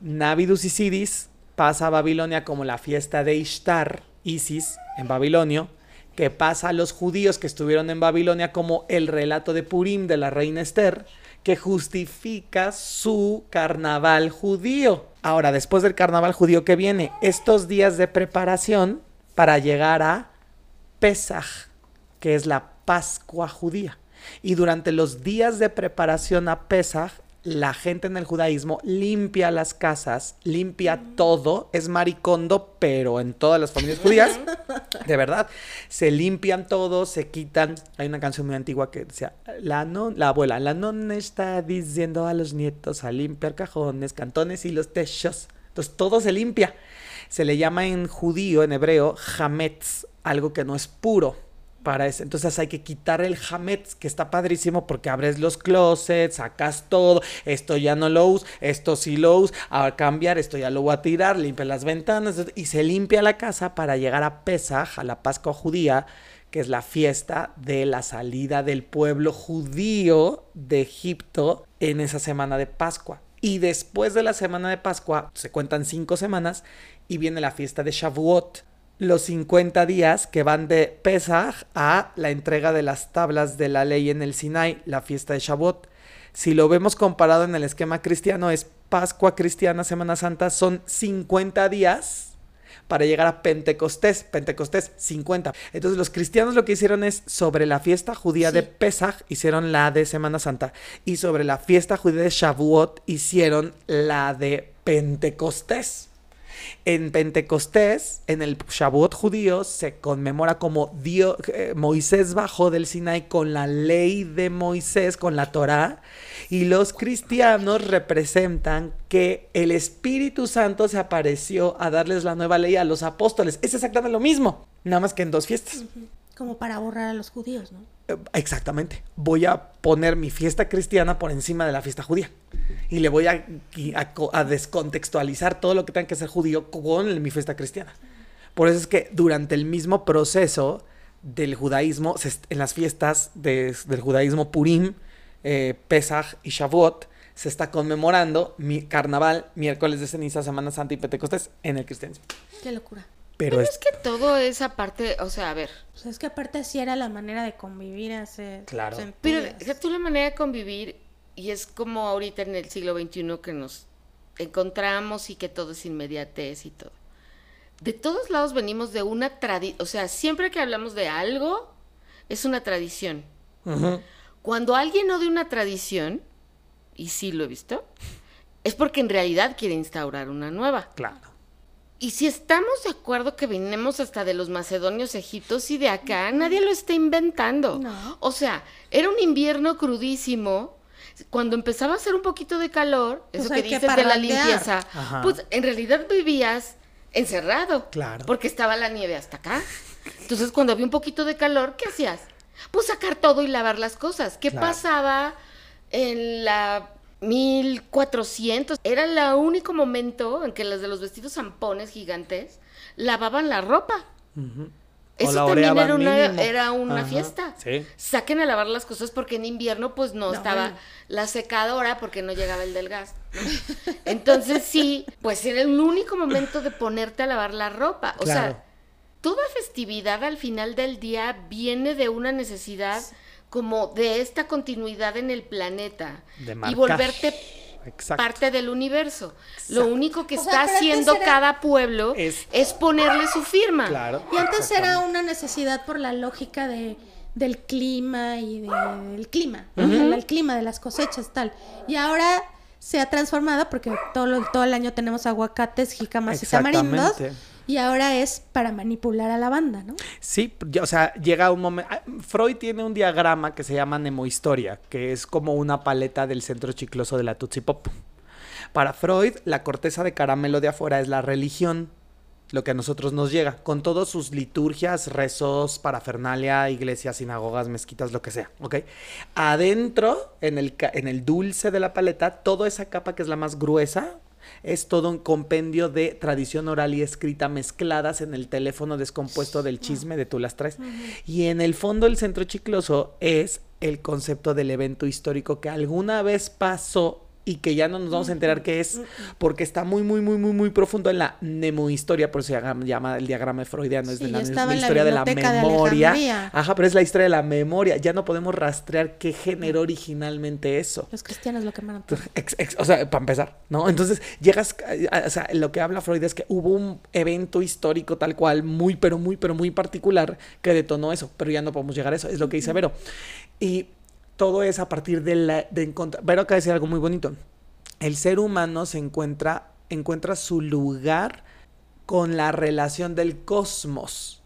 Navidus Isidis pasa a Babilonia como la fiesta de Ishtar, Isis, en Babilonio, que pasa a los judíos que estuvieron en Babilonia como el relato de Purim de la reina Esther, que justifica su carnaval judío. Ahora, después del carnaval judío que viene, estos días de preparación para llegar a Pesaj, que es la Pascua judía. Y durante los días de preparación a Pesaj, la gente en el judaísmo limpia las casas, limpia todo, es maricondo, pero en todas las familias judías, de verdad, se limpian todo, se quitan. Hay una canción muy antigua que decía, la, non- la abuela, la nonna está diciendo a los nietos a limpiar cajones, cantones y los techos. Entonces todo se limpia. Se le llama en judío, en hebreo, hametz, algo que no es puro para eso. Entonces hay que quitar el hametz, que está padrísimo porque abres los closets, sacas todo, esto ya no lo uso, esto sí lo uso, a cambiar, esto ya lo voy a tirar, limpia las ventanas y se limpia la casa para llegar a Pesaj, a la Pascua judía, que es la fiesta de la salida del pueblo judío de Egipto en esa semana de Pascua. Y después de la semana de Pascua, se cuentan cinco semanas y viene la fiesta de Shavuot. Los 50 días que van de Pesaj a la entrega de las tablas de la ley en el Sinai, la fiesta de Shavuot. Si lo vemos comparado en el esquema cristiano, es Pascua cristiana, Semana Santa, son 50 días, para llegar a Pentecostés. Pentecostés 50. Entonces los cristianos lo que hicieron es sobre la fiesta judía de Sí. Pesach hicieron la de Semana Santa y sobre la fiesta judía de Shavuot hicieron la de Pentecostés. En Pentecostés, en el Shavuot judío, se conmemora como Dios, eh, Moisés bajó del Sinai con la ley de Moisés, con la Torá, y los cristianos representan que el Espíritu Santo se apareció a darles la nueva ley a los apóstoles. Es exactamente lo mismo, nada más que en dos fiestas. Como para borrar a los judíos, ¿no? Exactamente. Voy a poner mi fiesta cristiana por encima de la fiesta judía. Y le voy a, a a descontextualizar todo lo que tenga que ser judío con mi fiesta cristiana. Por eso es que durante el mismo proceso del judaísmo, en las fiestas de- del judaísmo Purim, eh, Pesach y Shavuot, se está conmemorando mi carnaval, miércoles de ceniza, Semana Santa y Pentecostés en el cristianismo. Qué locura. Pero es Es que todo esa parte, o sea, a ver, O sea, es que aparte así era la manera de convivir hace Claro. pero tú la manera de convivir y es como ahorita en el siglo XXI que nos encontramos y que todo es inmediatez y todo. De todos lados venimos de una tradición, o sea, siempre que hablamos de algo, es una tradición. Cuando alguien no de una tradición, y sí lo he visto, es porque en realidad quiere instaurar una nueva. claro. Y si estamos de acuerdo que venimos hasta de los macedonios egiptos y de acá, nadie lo está inventando. No. O sea, era un invierno crudísimo. Cuando empezaba a hacer un poquito de calor, Pues eso que que dices de la limpieza, Ajá. pues en realidad vivías encerrado. Claro. Porque estaba la nieve hasta acá. Entonces, cuando había un poquito de calor, ¿qué hacías? Pues sacar todo y lavar las cosas. ¿Qué Claro. pasaba en la 1400? Era el único momento en que las de los vestidos zampones gigantes lavaban la ropa. Eso también era una, mínimo. era una Ajá, fiesta. sí. Saquen a lavar las cosas porque en invierno pues no, No, estaba bueno. la secadora porque no llegaba el del gas. ¿no? Entonces sí, pues era el único momento de ponerte a lavar la ropa. O Claro. sea, toda festividad al final del día viene de una necesidad como de esta continuidad en el planeta De y volverte Exacto. parte del universo. Lo único que O está haciendo era- cada pueblo Es- es, ponerle su firma. Claro. Y antes era una necesidad por la lógica de, del clima y de- del clima, ¿no? El- el clima de las cosechas, tal. Y ahora se ha transformado porque todo, lo- todo el año tenemos aguacates, jicamas y tamarindos. Y ahora es para manipular a la banda, ¿no? Sí, o sea, llega un momento. Freud tiene un diagrama que se llama Nemohistoria, que es como una paleta del centro chicloso de la Tutsi Pop. Para Freud, la corteza de caramelo de afuera es la religión, lo que a nosotros nos llega, con todas sus liturgias, rezos, parafernalia, iglesias, sinagogas, mezquitas, lo que sea, ¿ok? Adentro, en el, en el dulce de la paleta, toda esa capa que es la más gruesa, es todo un compendio de tradición oral y escrita mezcladas en el teléfono descompuesto del chisme de tú las traes. Y en el fondo el centro chicloso es el concepto del evento histórico que alguna vez pasó y que ya no nos vamos a enterar qué es, porque está muy, muy, muy, muy, muy profundo en la nemohistoria, por eso se llama, el diagrama freudiano, es Sí, de la, la historia de la de memoria. Ajá, pero es la historia de la memoria. Ya no podemos rastrear qué generó originalmente eso. Los cristianos lo quemaron o sea, para empezar, ¿no? Entonces llegas, o sea, lo que habla Freud es que hubo un evento histórico tal cual, muy, pero muy, pero muy particular, que detonó eso, pero ya no podemos llegar a eso, es lo que dice Vero. Y todo es a partir de, la, de encontrar, Vero acaba de decir algo muy bonito, el ser humano se encuentra, encuentra su lugar con la relación del cosmos.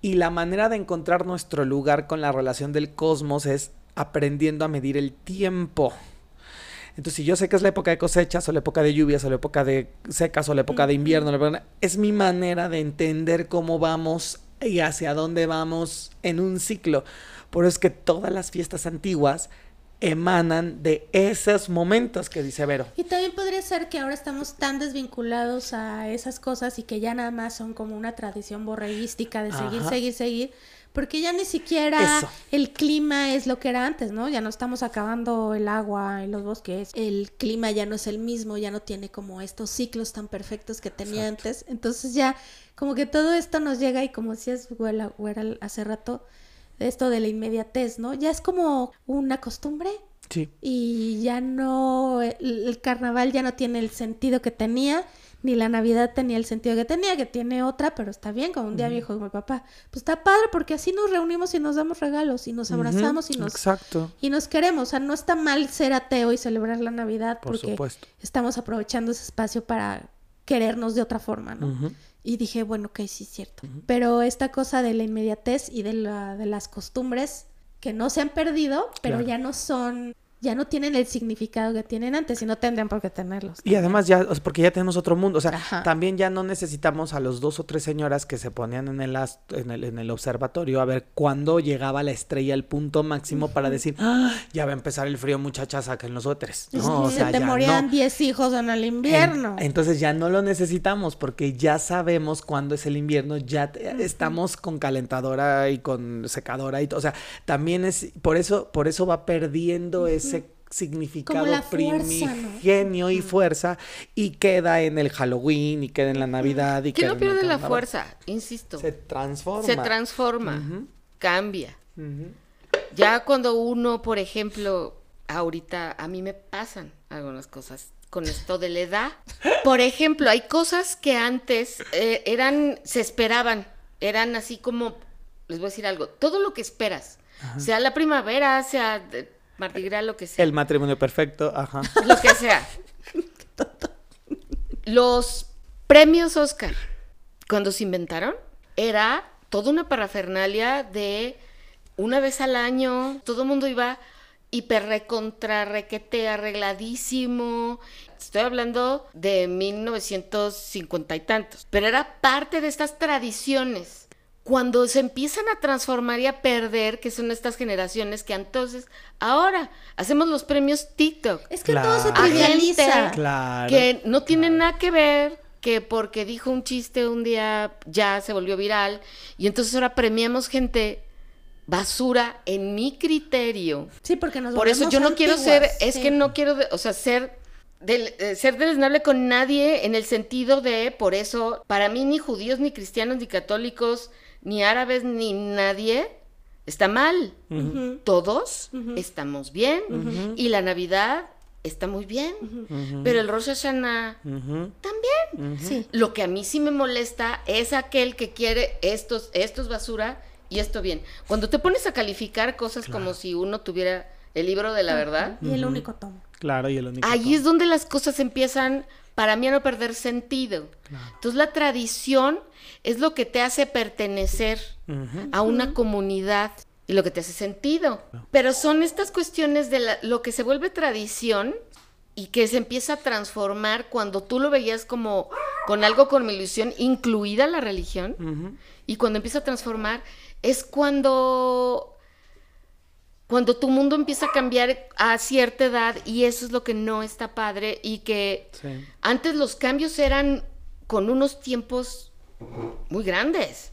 Y la manera de encontrar nuestro lugar con la relación del cosmos es aprendiendo a medir el tiempo. Entonces, si yo sé que es la época de cosechas, o la época de lluvias, o la época de secas, o la época de invierno, es mi manera de entender cómo vamos y hacia dónde vamos en un ciclo. Por eso es que todas las fiestas antiguas emanan de esos momentos que dice Vero. Y también podría ser que ahora estamos tan desvinculados a esas cosas y que ya nada más son como una tradición borreguística de seguir, Ajá. seguir, seguir, porque ya ni siquiera Eso. el clima es lo que era antes, ¿no? Ya no estamos acabando el agua y los bosques, el clima ya no es el mismo, ya no tiene como estos ciclos tan perfectos que tenía antes, entonces ya como que todo esto nos llega y como decías, Güera, Güera, hace rato, esto de la inmediatez, ¿no? Ya es como una costumbre Sí. y ya no, el, el carnaval ya no tiene el sentido que tenía, ni la Navidad tenía el sentido que tenía, que tiene otra, pero está bien, como un día viejo como mi papá. Pues está padre porque así nos reunimos y nos damos regalos y nos abrazamos y nos Exacto. y nos queremos. O sea, no está mal ser ateo y celebrar la Navidad Por porque supuesto. estamos aprovechando ese espacio para querernos de otra forma, ¿no? Y dije, bueno, ok, sí es cierto. Pero esta cosa de la inmediatez y de, la, de las costumbres que no se han perdido, pero Claro. ya no son, ya no tienen el significado que tienen antes y no tendrían por qué tenerlos. Y además ya, porque ya tenemos otro mundo, o sea, Ajá. también ya no necesitamos a los dos o tres señoras que se ponían en el, en el, en el observatorio a ver cuándo llegaba la estrella al punto máximo para decir, "Ah, ya va a empezar el frío, muchachas, saquen los otros. No, o se te ya morían no. 10 hijos en el En- invierno. entonces ya no lo necesitamos porque ya sabemos cuándo es el invierno, ya te- estamos con calentadora y con secadora y todo. O sea, también es, por eso, por eso va perdiendo ese significado la primigenio y fuerza y queda en el Halloween y queda en la Navidad y Que queda no pierde la fuerza, insisto. Se transforma. Se transforma, cambia. Ya cuando uno, por ejemplo, ahorita a mí me pasan algunas cosas con esto de la edad. Por ejemplo, hay cosas que antes eh, eran, se esperaban, eran así como, les voy a decir algo, todo lo que esperas, sea la primavera, sea Mardi Gras, lo que sea. El matrimonio perfecto, ajá. lo que sea. Los premios Oscar, cuando se inventaron, era toda una parafernalia de una vez al año, todo el mundo iba hiper recontra requete arregladísimo. Estoy hablando de 1950 y tantos, pero era parte de estas tradiciones. Cuando se empiezan a transformar y a perder, que son estas generaciones que entonces, ahora hacemos los premios TikTok es que todo se Claro. trivializa. Claro. que no tiene nada que ver que porque dijo un chiste un día ya se volvió viral y entonces ahora premiamos gente basura en mi criterio. Sí, porque nos Por eso yo no quiero ser, es sí. que no quiero, de- o sea, ser del, eh, ser deleznable con nadie en el sentido de, por eso, para mí ni judíos, ni cristianos, ni católicos, ni árabes, ni nadie está mal. Todos estamos bien y la Navidad está muy bien, pero el Rosh Hashanah también. Sí. Lo que a mí sí me molesta es aquel que quiere estos, esto es basura y esto bien. Cuando te pones a calificar cosas como si uno tuviera el libro de la verdad, Y el único tomo. Claro, y el único. ahí es donde las cosas empiezan para mí a no perder sentido. Entonces la tradición es lo que te hace pertenecer a una comunidad y lo que te hace sentido. Pero son estas cuestiones de la- lo que se vuelve tradición y que se empieza a transformar cuando tú lo veías como con algo con ilusión, incluida la religión, y cuando empieza a transformar es cuando cuando tu mundo empieza a cambiar a cierta edad y eso es lo que no está padre y que Sí. antes los cambios eran con unos tiempos muy grandes.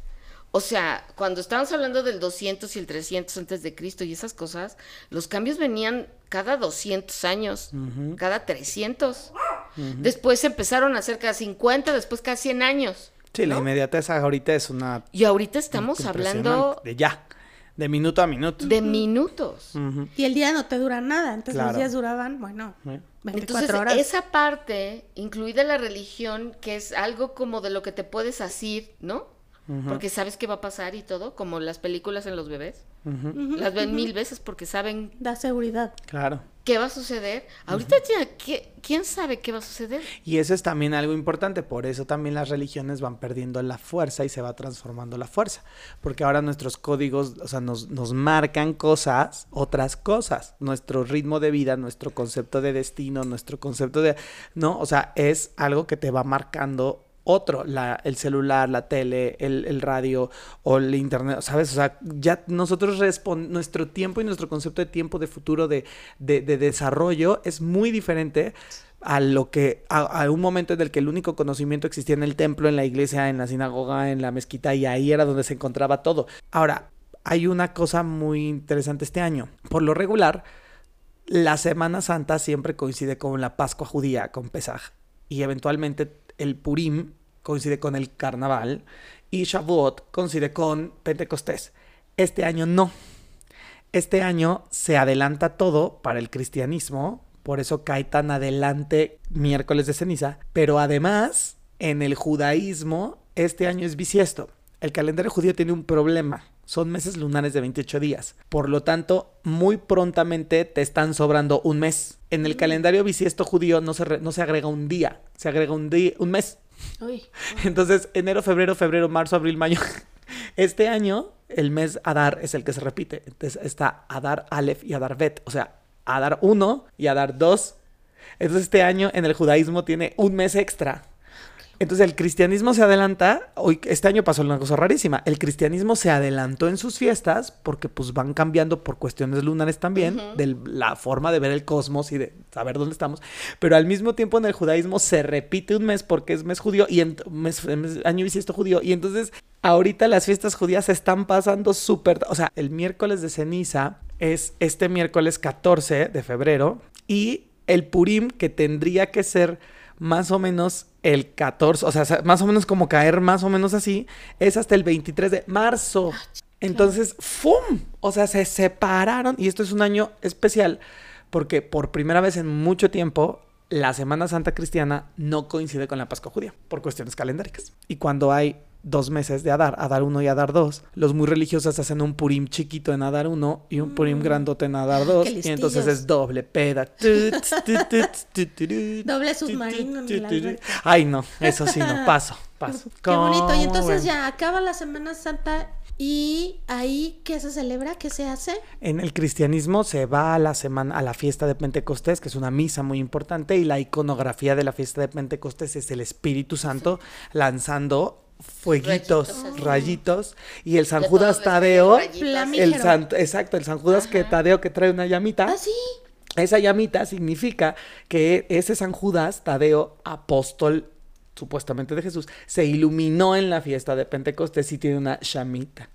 O sea, cuando estábamos hablando del 200 y el 300 antes de Cristo y esas cosas, los cambios venían cada 200 años, cada 300. Después empezaron a hacer cada 50, después cada 100 años. Sí, la ¿no? inmediatez ahorita es una. Y ahorita estamos hablando De ya. De minuto a minuto. de minutos. Y el día no te dura nada, entonces Claro. los días duraban, bueno. 24 Entonces, horas. esa parte, incluida la religión, que es algo como de lo que te puedes asir, ¿no? Porque sabes qué va a pasar y todo, como las películas en los bebés. Las ven mil veces porque saben Da seguridad. Claro. qué va a suceder. Ahorita ya, ¿qué- ¿quién sabe qué va a suceder? Y eso es también algo importante, por eso también las religiones van perdiendo la fuerza y se va transformando la fuerza, porque ahora nuestros códigos, o sea, nos, nos marcan cosas, otras cosas, nuestro ritmo de vida, nuestro concepto de destino, nuestro concepto de, no, o sea, es algo que te va marcando otro, el celular, la tele, el, el radio o el internet, ¿sabes? O sea, ya nosotros respon- nuestro tiempo y nuestro concepto de tiempo, de futuro, de, de, de desarrollo es muy diferente a lo que, a, a un momento en el que el único conocimiento existía en el templo, en la iglesia, en la sinagoga, en la mezquita y ahí era donde se encontraba todo. Ahora, hay una cosa muy interesante este año. Por lo regular, la Semana Santa siempre coincide con la Pascua judía, con Pesaj. Y eventualmente el Purim coincide con el Carnaval. Y Shavuot coincide con Pentecostés. Este año no. Este año se adelanta todo para el cristianismo, por eso cae tan adelante miércoles de ceniza, pero además en el judaísmo este año es bisiesto. El calendario judío tiene un problema. Son meses lunares de 28 días. Por lo tanto, muy prontamente te están sobrando un mes. En el calendario bisiesto judío no se, re- no se agrega un día, se agrega un, día, un mes. Uy, Entonces, enero, febrero, febrero, marzo, abril, mayo. Este año, el mes Adar es el que se repite. Entonces, está Adar Aleph y Adar Bet. O sea, Adar 1 y Adar 2. Entonces, este año en el judaísmo tiene un mes extra. Entonces, el cristianismo se adelanta. Hoy, este año pasó una cosa rarísima. El cristianismo se adelantó en sus fiestas porque, pues, van cambiando por cuestiones lunares también, de la forma de ver el cosmos y de saber dónde estamos. Pero al mismo tiempo, en el judaísmo se repite un mes porque es mes judío y en mes, mes- año bisiesto judío. Y entonces, ahorita las fiestas judías se están pasando súper. O sea, el miércoles de ceniza es este miércoles 14 de febrero y el Purim que tendría que ser más o menos el 14, o sea, más o menos como caer más o menos así, es hasta el 23 de marzo. Entonces, ¡fum! O sea, se separaron y esto es un año especial porque por primera vez en mucho tiempo la Semana Santa Cristiana no coincide con la Pascua Judía por cuestiones calendáricas. Y cuando hay dos meses de Adar, Adar 1 y Adar 2, los muy religiosos hacen un Purim chiquito en Adar 1 y un Purim grandote en Adar 2 qué y entonces es doble peda. Doble submarino. Ay, no, eso sí, no, paso, paso. Qué bonito. Y ¿Cómo entonces ya acaba la Semana Santa y ahí, ¿qué se celebra? ¿Qué se hace? En el cristianismo se va a la semana a la fiesta de Pentecostés, que es una misa muy importante, y la iconografía de la fiesta de Pentecostés es el Espíritu Santo lanzando fueguitos, Rayitos y el San Judas Tadeo, el San, exacto, el San Judas que Tadeo que trae una llamita. Ah, sí. Esa llamita significa que ese San Judas, Tadeo, apóstol supuestamente de Jesús, se iluminó en la fiesta de Pentecostés y tiene una llamita.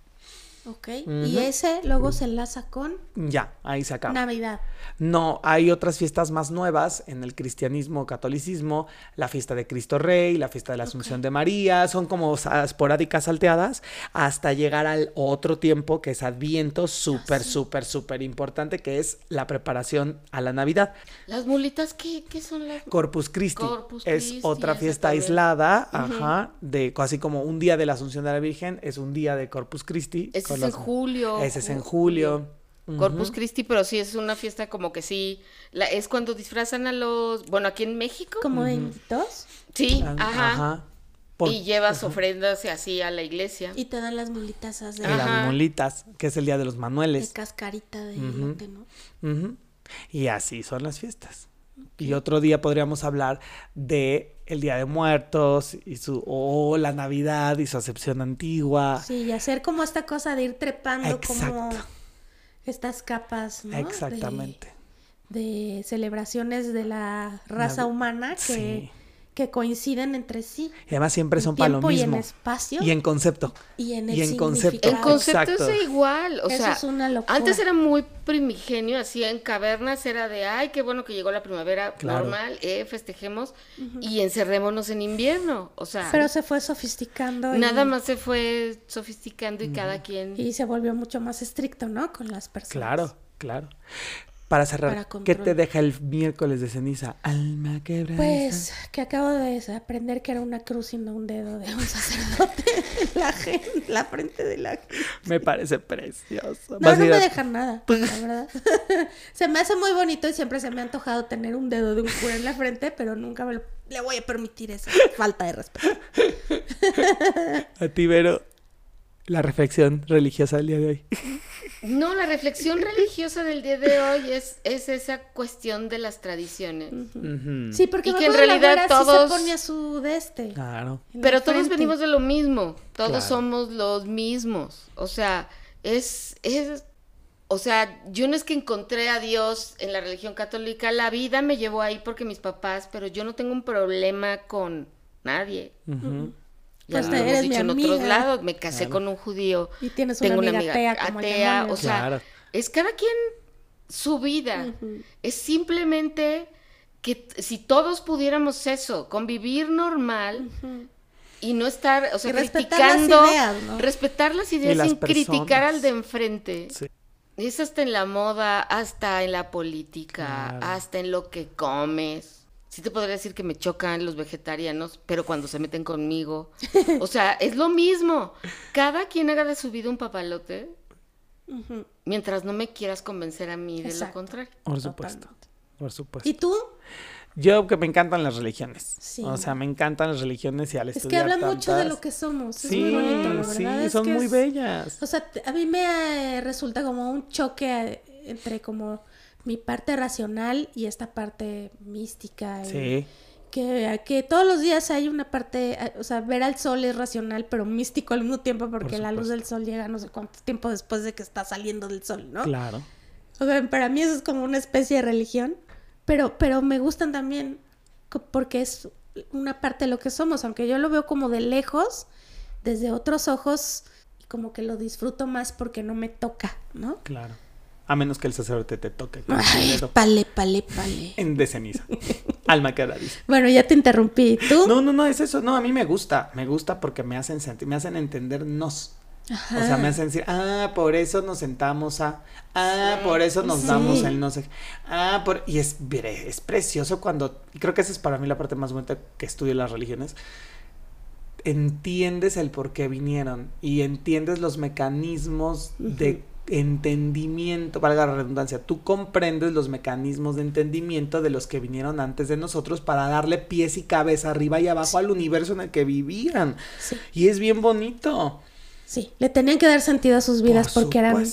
Ok. Y ese luego se enlaza con Ya, ahí se acaba. Navidad. No, hay otras fiestas más nuevas en el cristianismo o catolicismo, la fiesta de Cristo Rey, la fiesta de la Asunción de María, son como esporádicas salteadas hasta llegar al otro tiempo que es Adviento, súper, súper, súper importante, que es la preparación a la Navidad. Las mulitas, ¿qué, qué son las Corpus Christi Corpus es otra fiesta aislada, ajá, de así como un día de la Asunción de la Virgen, es un día de Corpus Christi. Ese es en julio. Ese es en ju- julio. Corpus Christi, pero sí es una fiesta como que sí. La, es cuando disfrazan a los. Bueno, aquí en México. Como benditos. Sí, Ah, ajá. Por- Y llevas ofrendas y así a la iglesia. Y te dan las mulitazas de, las Ajá. mulitas, que es el día de los de manueles. cascarita de elote, ¿no? Y así son las fiestas. Y otro día podríamos hablar de el Día de Muertos y su o la Navidad y su acepción antigua. Sí, y hacer como esta cosa de ir trepando como Exacto. estas capas, ¿no? Exactamente. De, celebraciones de la raza humana que, Sí. Que coinciden entre sí. Y además siempre En son para lo tiempo y en mismo. espacio. Y en concepto. Y en el y en concepto. En concepto Exacto. es igual, o Eso sea, es una locura. antes era muy primigenio, así en cavernas era de, ay, qué bueno que llegó la primavera, Claro. normal, eh, festejemos y encerrémonos en invierno, o sea, Pero se fue sofisticando. y- nada más se fue sofisticando y cada quien... Y se volvió mucho más estricto, ¿no? Con las personas. Claro, claro. Para cerrar, Para ¿qué te deja el miércoles de ceniza? Alma quebrada. Pues que acabo de aprender que era una cruz y no un dedo de un sacerdote en la, gen- la frente de la gente. Me parece precioso. No, no me a- dejan nada, la verdad. se me hace muy bonito y siempre se me ha antojado tener un dedo de un cura en la frente, pero nunca me lo- le voy a permitir esa falta de respeto. A ti, Vero, la reflexión religiosa del día de hoy. No, la reflexión religiosa del día de hoy es, es esa cuestión de las tradiciones. Sí, porque Y que en realidad güera sí todos- se ponía su de este. Claro. Pero todos frente. venimos de lo mismo, todos Claro. somos los mismos. O sea, es, es, o sea, yo no es que encontré a Dios en la religión católica, la vida me llevó ahí porque mis papás, pero yo no tengo un problema con nadie. Ya Pues lo hemos dicho en amiga. otros lados, me casé Claro. con un judío, Y tienes una tengo una amiga atea como atea, o sea, Claro. es cada quien su vida. Es simplemente que si todos pudiéramos eso, convivir normal y no estar, o sea, Y respetar las criticando, ideas, ¿no? respetar las ideas las sin criticar personas. al de enfrente. Sí. Es hasta en la moda, hasta en la política, Claro. hasta en lo que comes. Sí te podría decir que me chocan los vegetarianos, pero cuando se meten conmigo. O sea, es lo mismo. Cada quien haga de su vida un papalote mientras no me quieras convencer a mí de Exacto. lo contrario. Por supuesto. Totalmente. Por supuesto. ¿Y tú? Yo que me encantan las religiones. Sí. O sea, me encantan las religiones y al Es que estudiar habla mucho de lo que somos. Es Sí, muy bonito, la sí, verdad. es son que muy es- bellas. O sea, a mí me eh, resulta como un choque eh, entre como mi parte racional y esta parte mística. y Sí. Que, que todos los días hay una parte, o sea, ver al sol es racional, pero místico al mismo tiempo porque la luz del sol llega no sé cuánto tiempo después de que está saliendo del sol, ¿no? Claro. O sea, para mí eso es como una especie de religión, pero, pero me gustan también porque es una parte de lo que somos, aunque yo lo veo como de lejos, desde otros ojos, y como que lo disfruto más porque no me toca, ¿no? Claro. A menos que el sacerdote te toque con el Ay, dedo pale, pale, pale. en de ceniza. Alma queda dice. Bueno, ya te interrumpí. ¿Tú? No, no, no, es eso. No, a mí me gusta. Me gusta porque me hacen sentir, me hacen entendernos. Ajá. O sea, me hacen decir, ah, por eso nos sentamos a, ah, por eso nos Sí. damos el no sé, ah, por, y es, mire, es precioso cuando, y creo que esa es para mí la parte más bonita que estudio las religiones, entiendes el por qué vinieron y entiendes los mecanismos de entendimiento, valga la redundancia, tú comprendes los mecanismos de entendimiento de los que vinieron antes de nosotros para darle pies y cabeza arriba y abajo al universo en el que vivían. Sí, Y es bien bonito. sí. Le tenían que dar sentido a sus vidas Por porque eran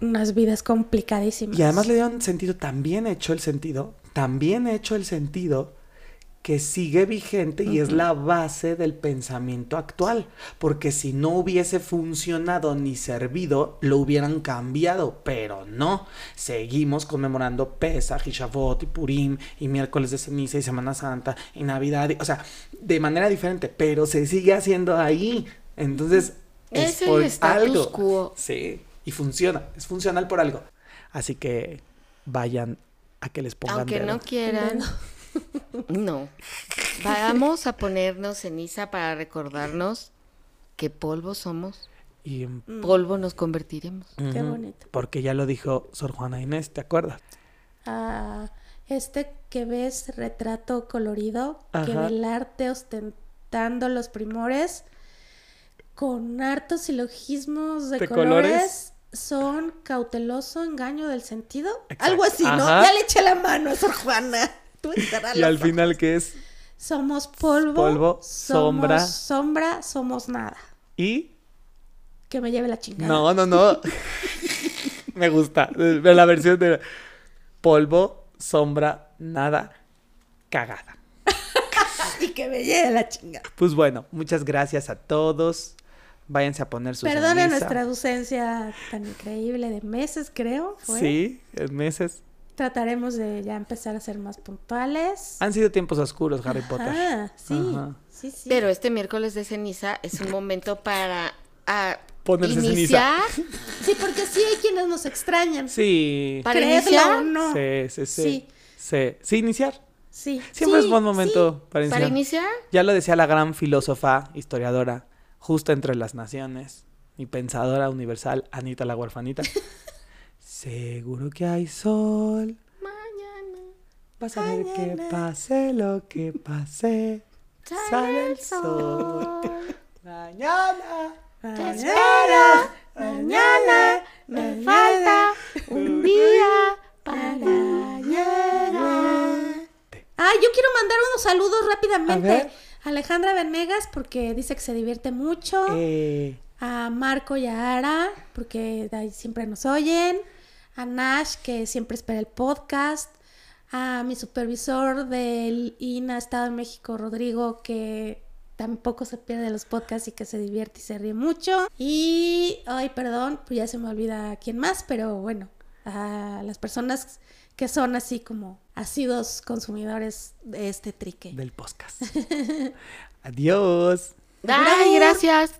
unas vidas complicadísimas. Y además le dieron sentido, también hecho el sentido, también hecho el sentido que sigue vigente y es la base del pensamiento actual, porque si no hubiese funcionado ni servido, lo hubieran cambiado, pero no, seguimos conmemorando Pesach y Shavuot y Purim y miércoles de ceniza y Semana Santa y Navidad, y- o sea, de manera diferente, pero se sigue haciendo ahí, entonces es, Es el por status algo. quo. Sí, y funciona, es funcional por algo. Así que vayan a que les pongan Aunque no quieran. No. Vamos a ponernos ceniza para recordarnos que polvo somos, Y, mm, polvo nos convertiremos. Qué bonito. Porque ya lo dijo Sor Juana Inés, ¿te acuerdas? a este que ves retrato colorido, que del arte ostentando los primores, con hartos silogismos de, ¿De colores, colores? son cauteloso engaño del sentido. Exacto. Algo así, ¿no? Ajá. Ya le eché la mano a Sor Juana. Tú estarás Y al ojos. final, ¿qué es? Somos polvo, Polvo, somos sombra. sombra, somos nada. Y... Que me lleve la chingada. No, no, no. Me gusta. Ve La versión de polvo, sombra, nada, cagada. Y que me lleve la chingada. Pues bueno, muchas gracias a todos. Váyanse a poner su Perdona nuestra ausencia tan increíble de meses, creo. fue. Sí, meses. Trataremos de ya empezar a ser más puntuales. Han sido tiempos oscuros, Harry Potter. Ah, sí, Ajá. sí, sí. Pero este miércoles de ceniza es un momento para Ponerse ceniza. iniciar. Sí, porque sí hay quienes nos extrañan. Sí. Para iniciar, o no. Sí, sí, sí. Sí. Sí, sí, iniciar. Sí. Siempre Sí, es buen momento para iniciar. Para iniciar, Ya lo decía la gran filósofa, historiadora, justo entre las naciones, y pensadora universal, Anita la huerfanita. Seguro que hay sol. mañana Vas a ver que pase lo que pase. Sale el sol. Mañana. Mañana, Mañana me falta un día para llegar. Ah, yo quiero mandar unos saludos A rápidamente. ver. Alejandra Venegas, porque dice que se divierte mucho. Eh, A Marco y a Ara, porque de ahí siempre nos oyen. A Nash, que siempre espera el podcast. A mi supervisor del INA Estado de México, Rodrigo, que tampoco se pierde los podcasts y que se divierte y se ríe mucho. Y, ay, perdón, pues ya se me olvida quién más, pero bueno, a las personas que son así como asidos consumidores de este trique. del podcast. Adiós. Ay, gracias.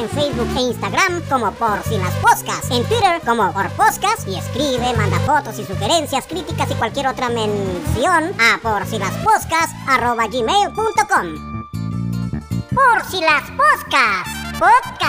En Facebook e Instagram como Por Si Las Poscas, en Twitter como Por Poscas y escribe, manda fotos y sugerencias, críticas y cualquier otra mención a por si las poscas arroba gmail.com. Por si las poscas, podcast.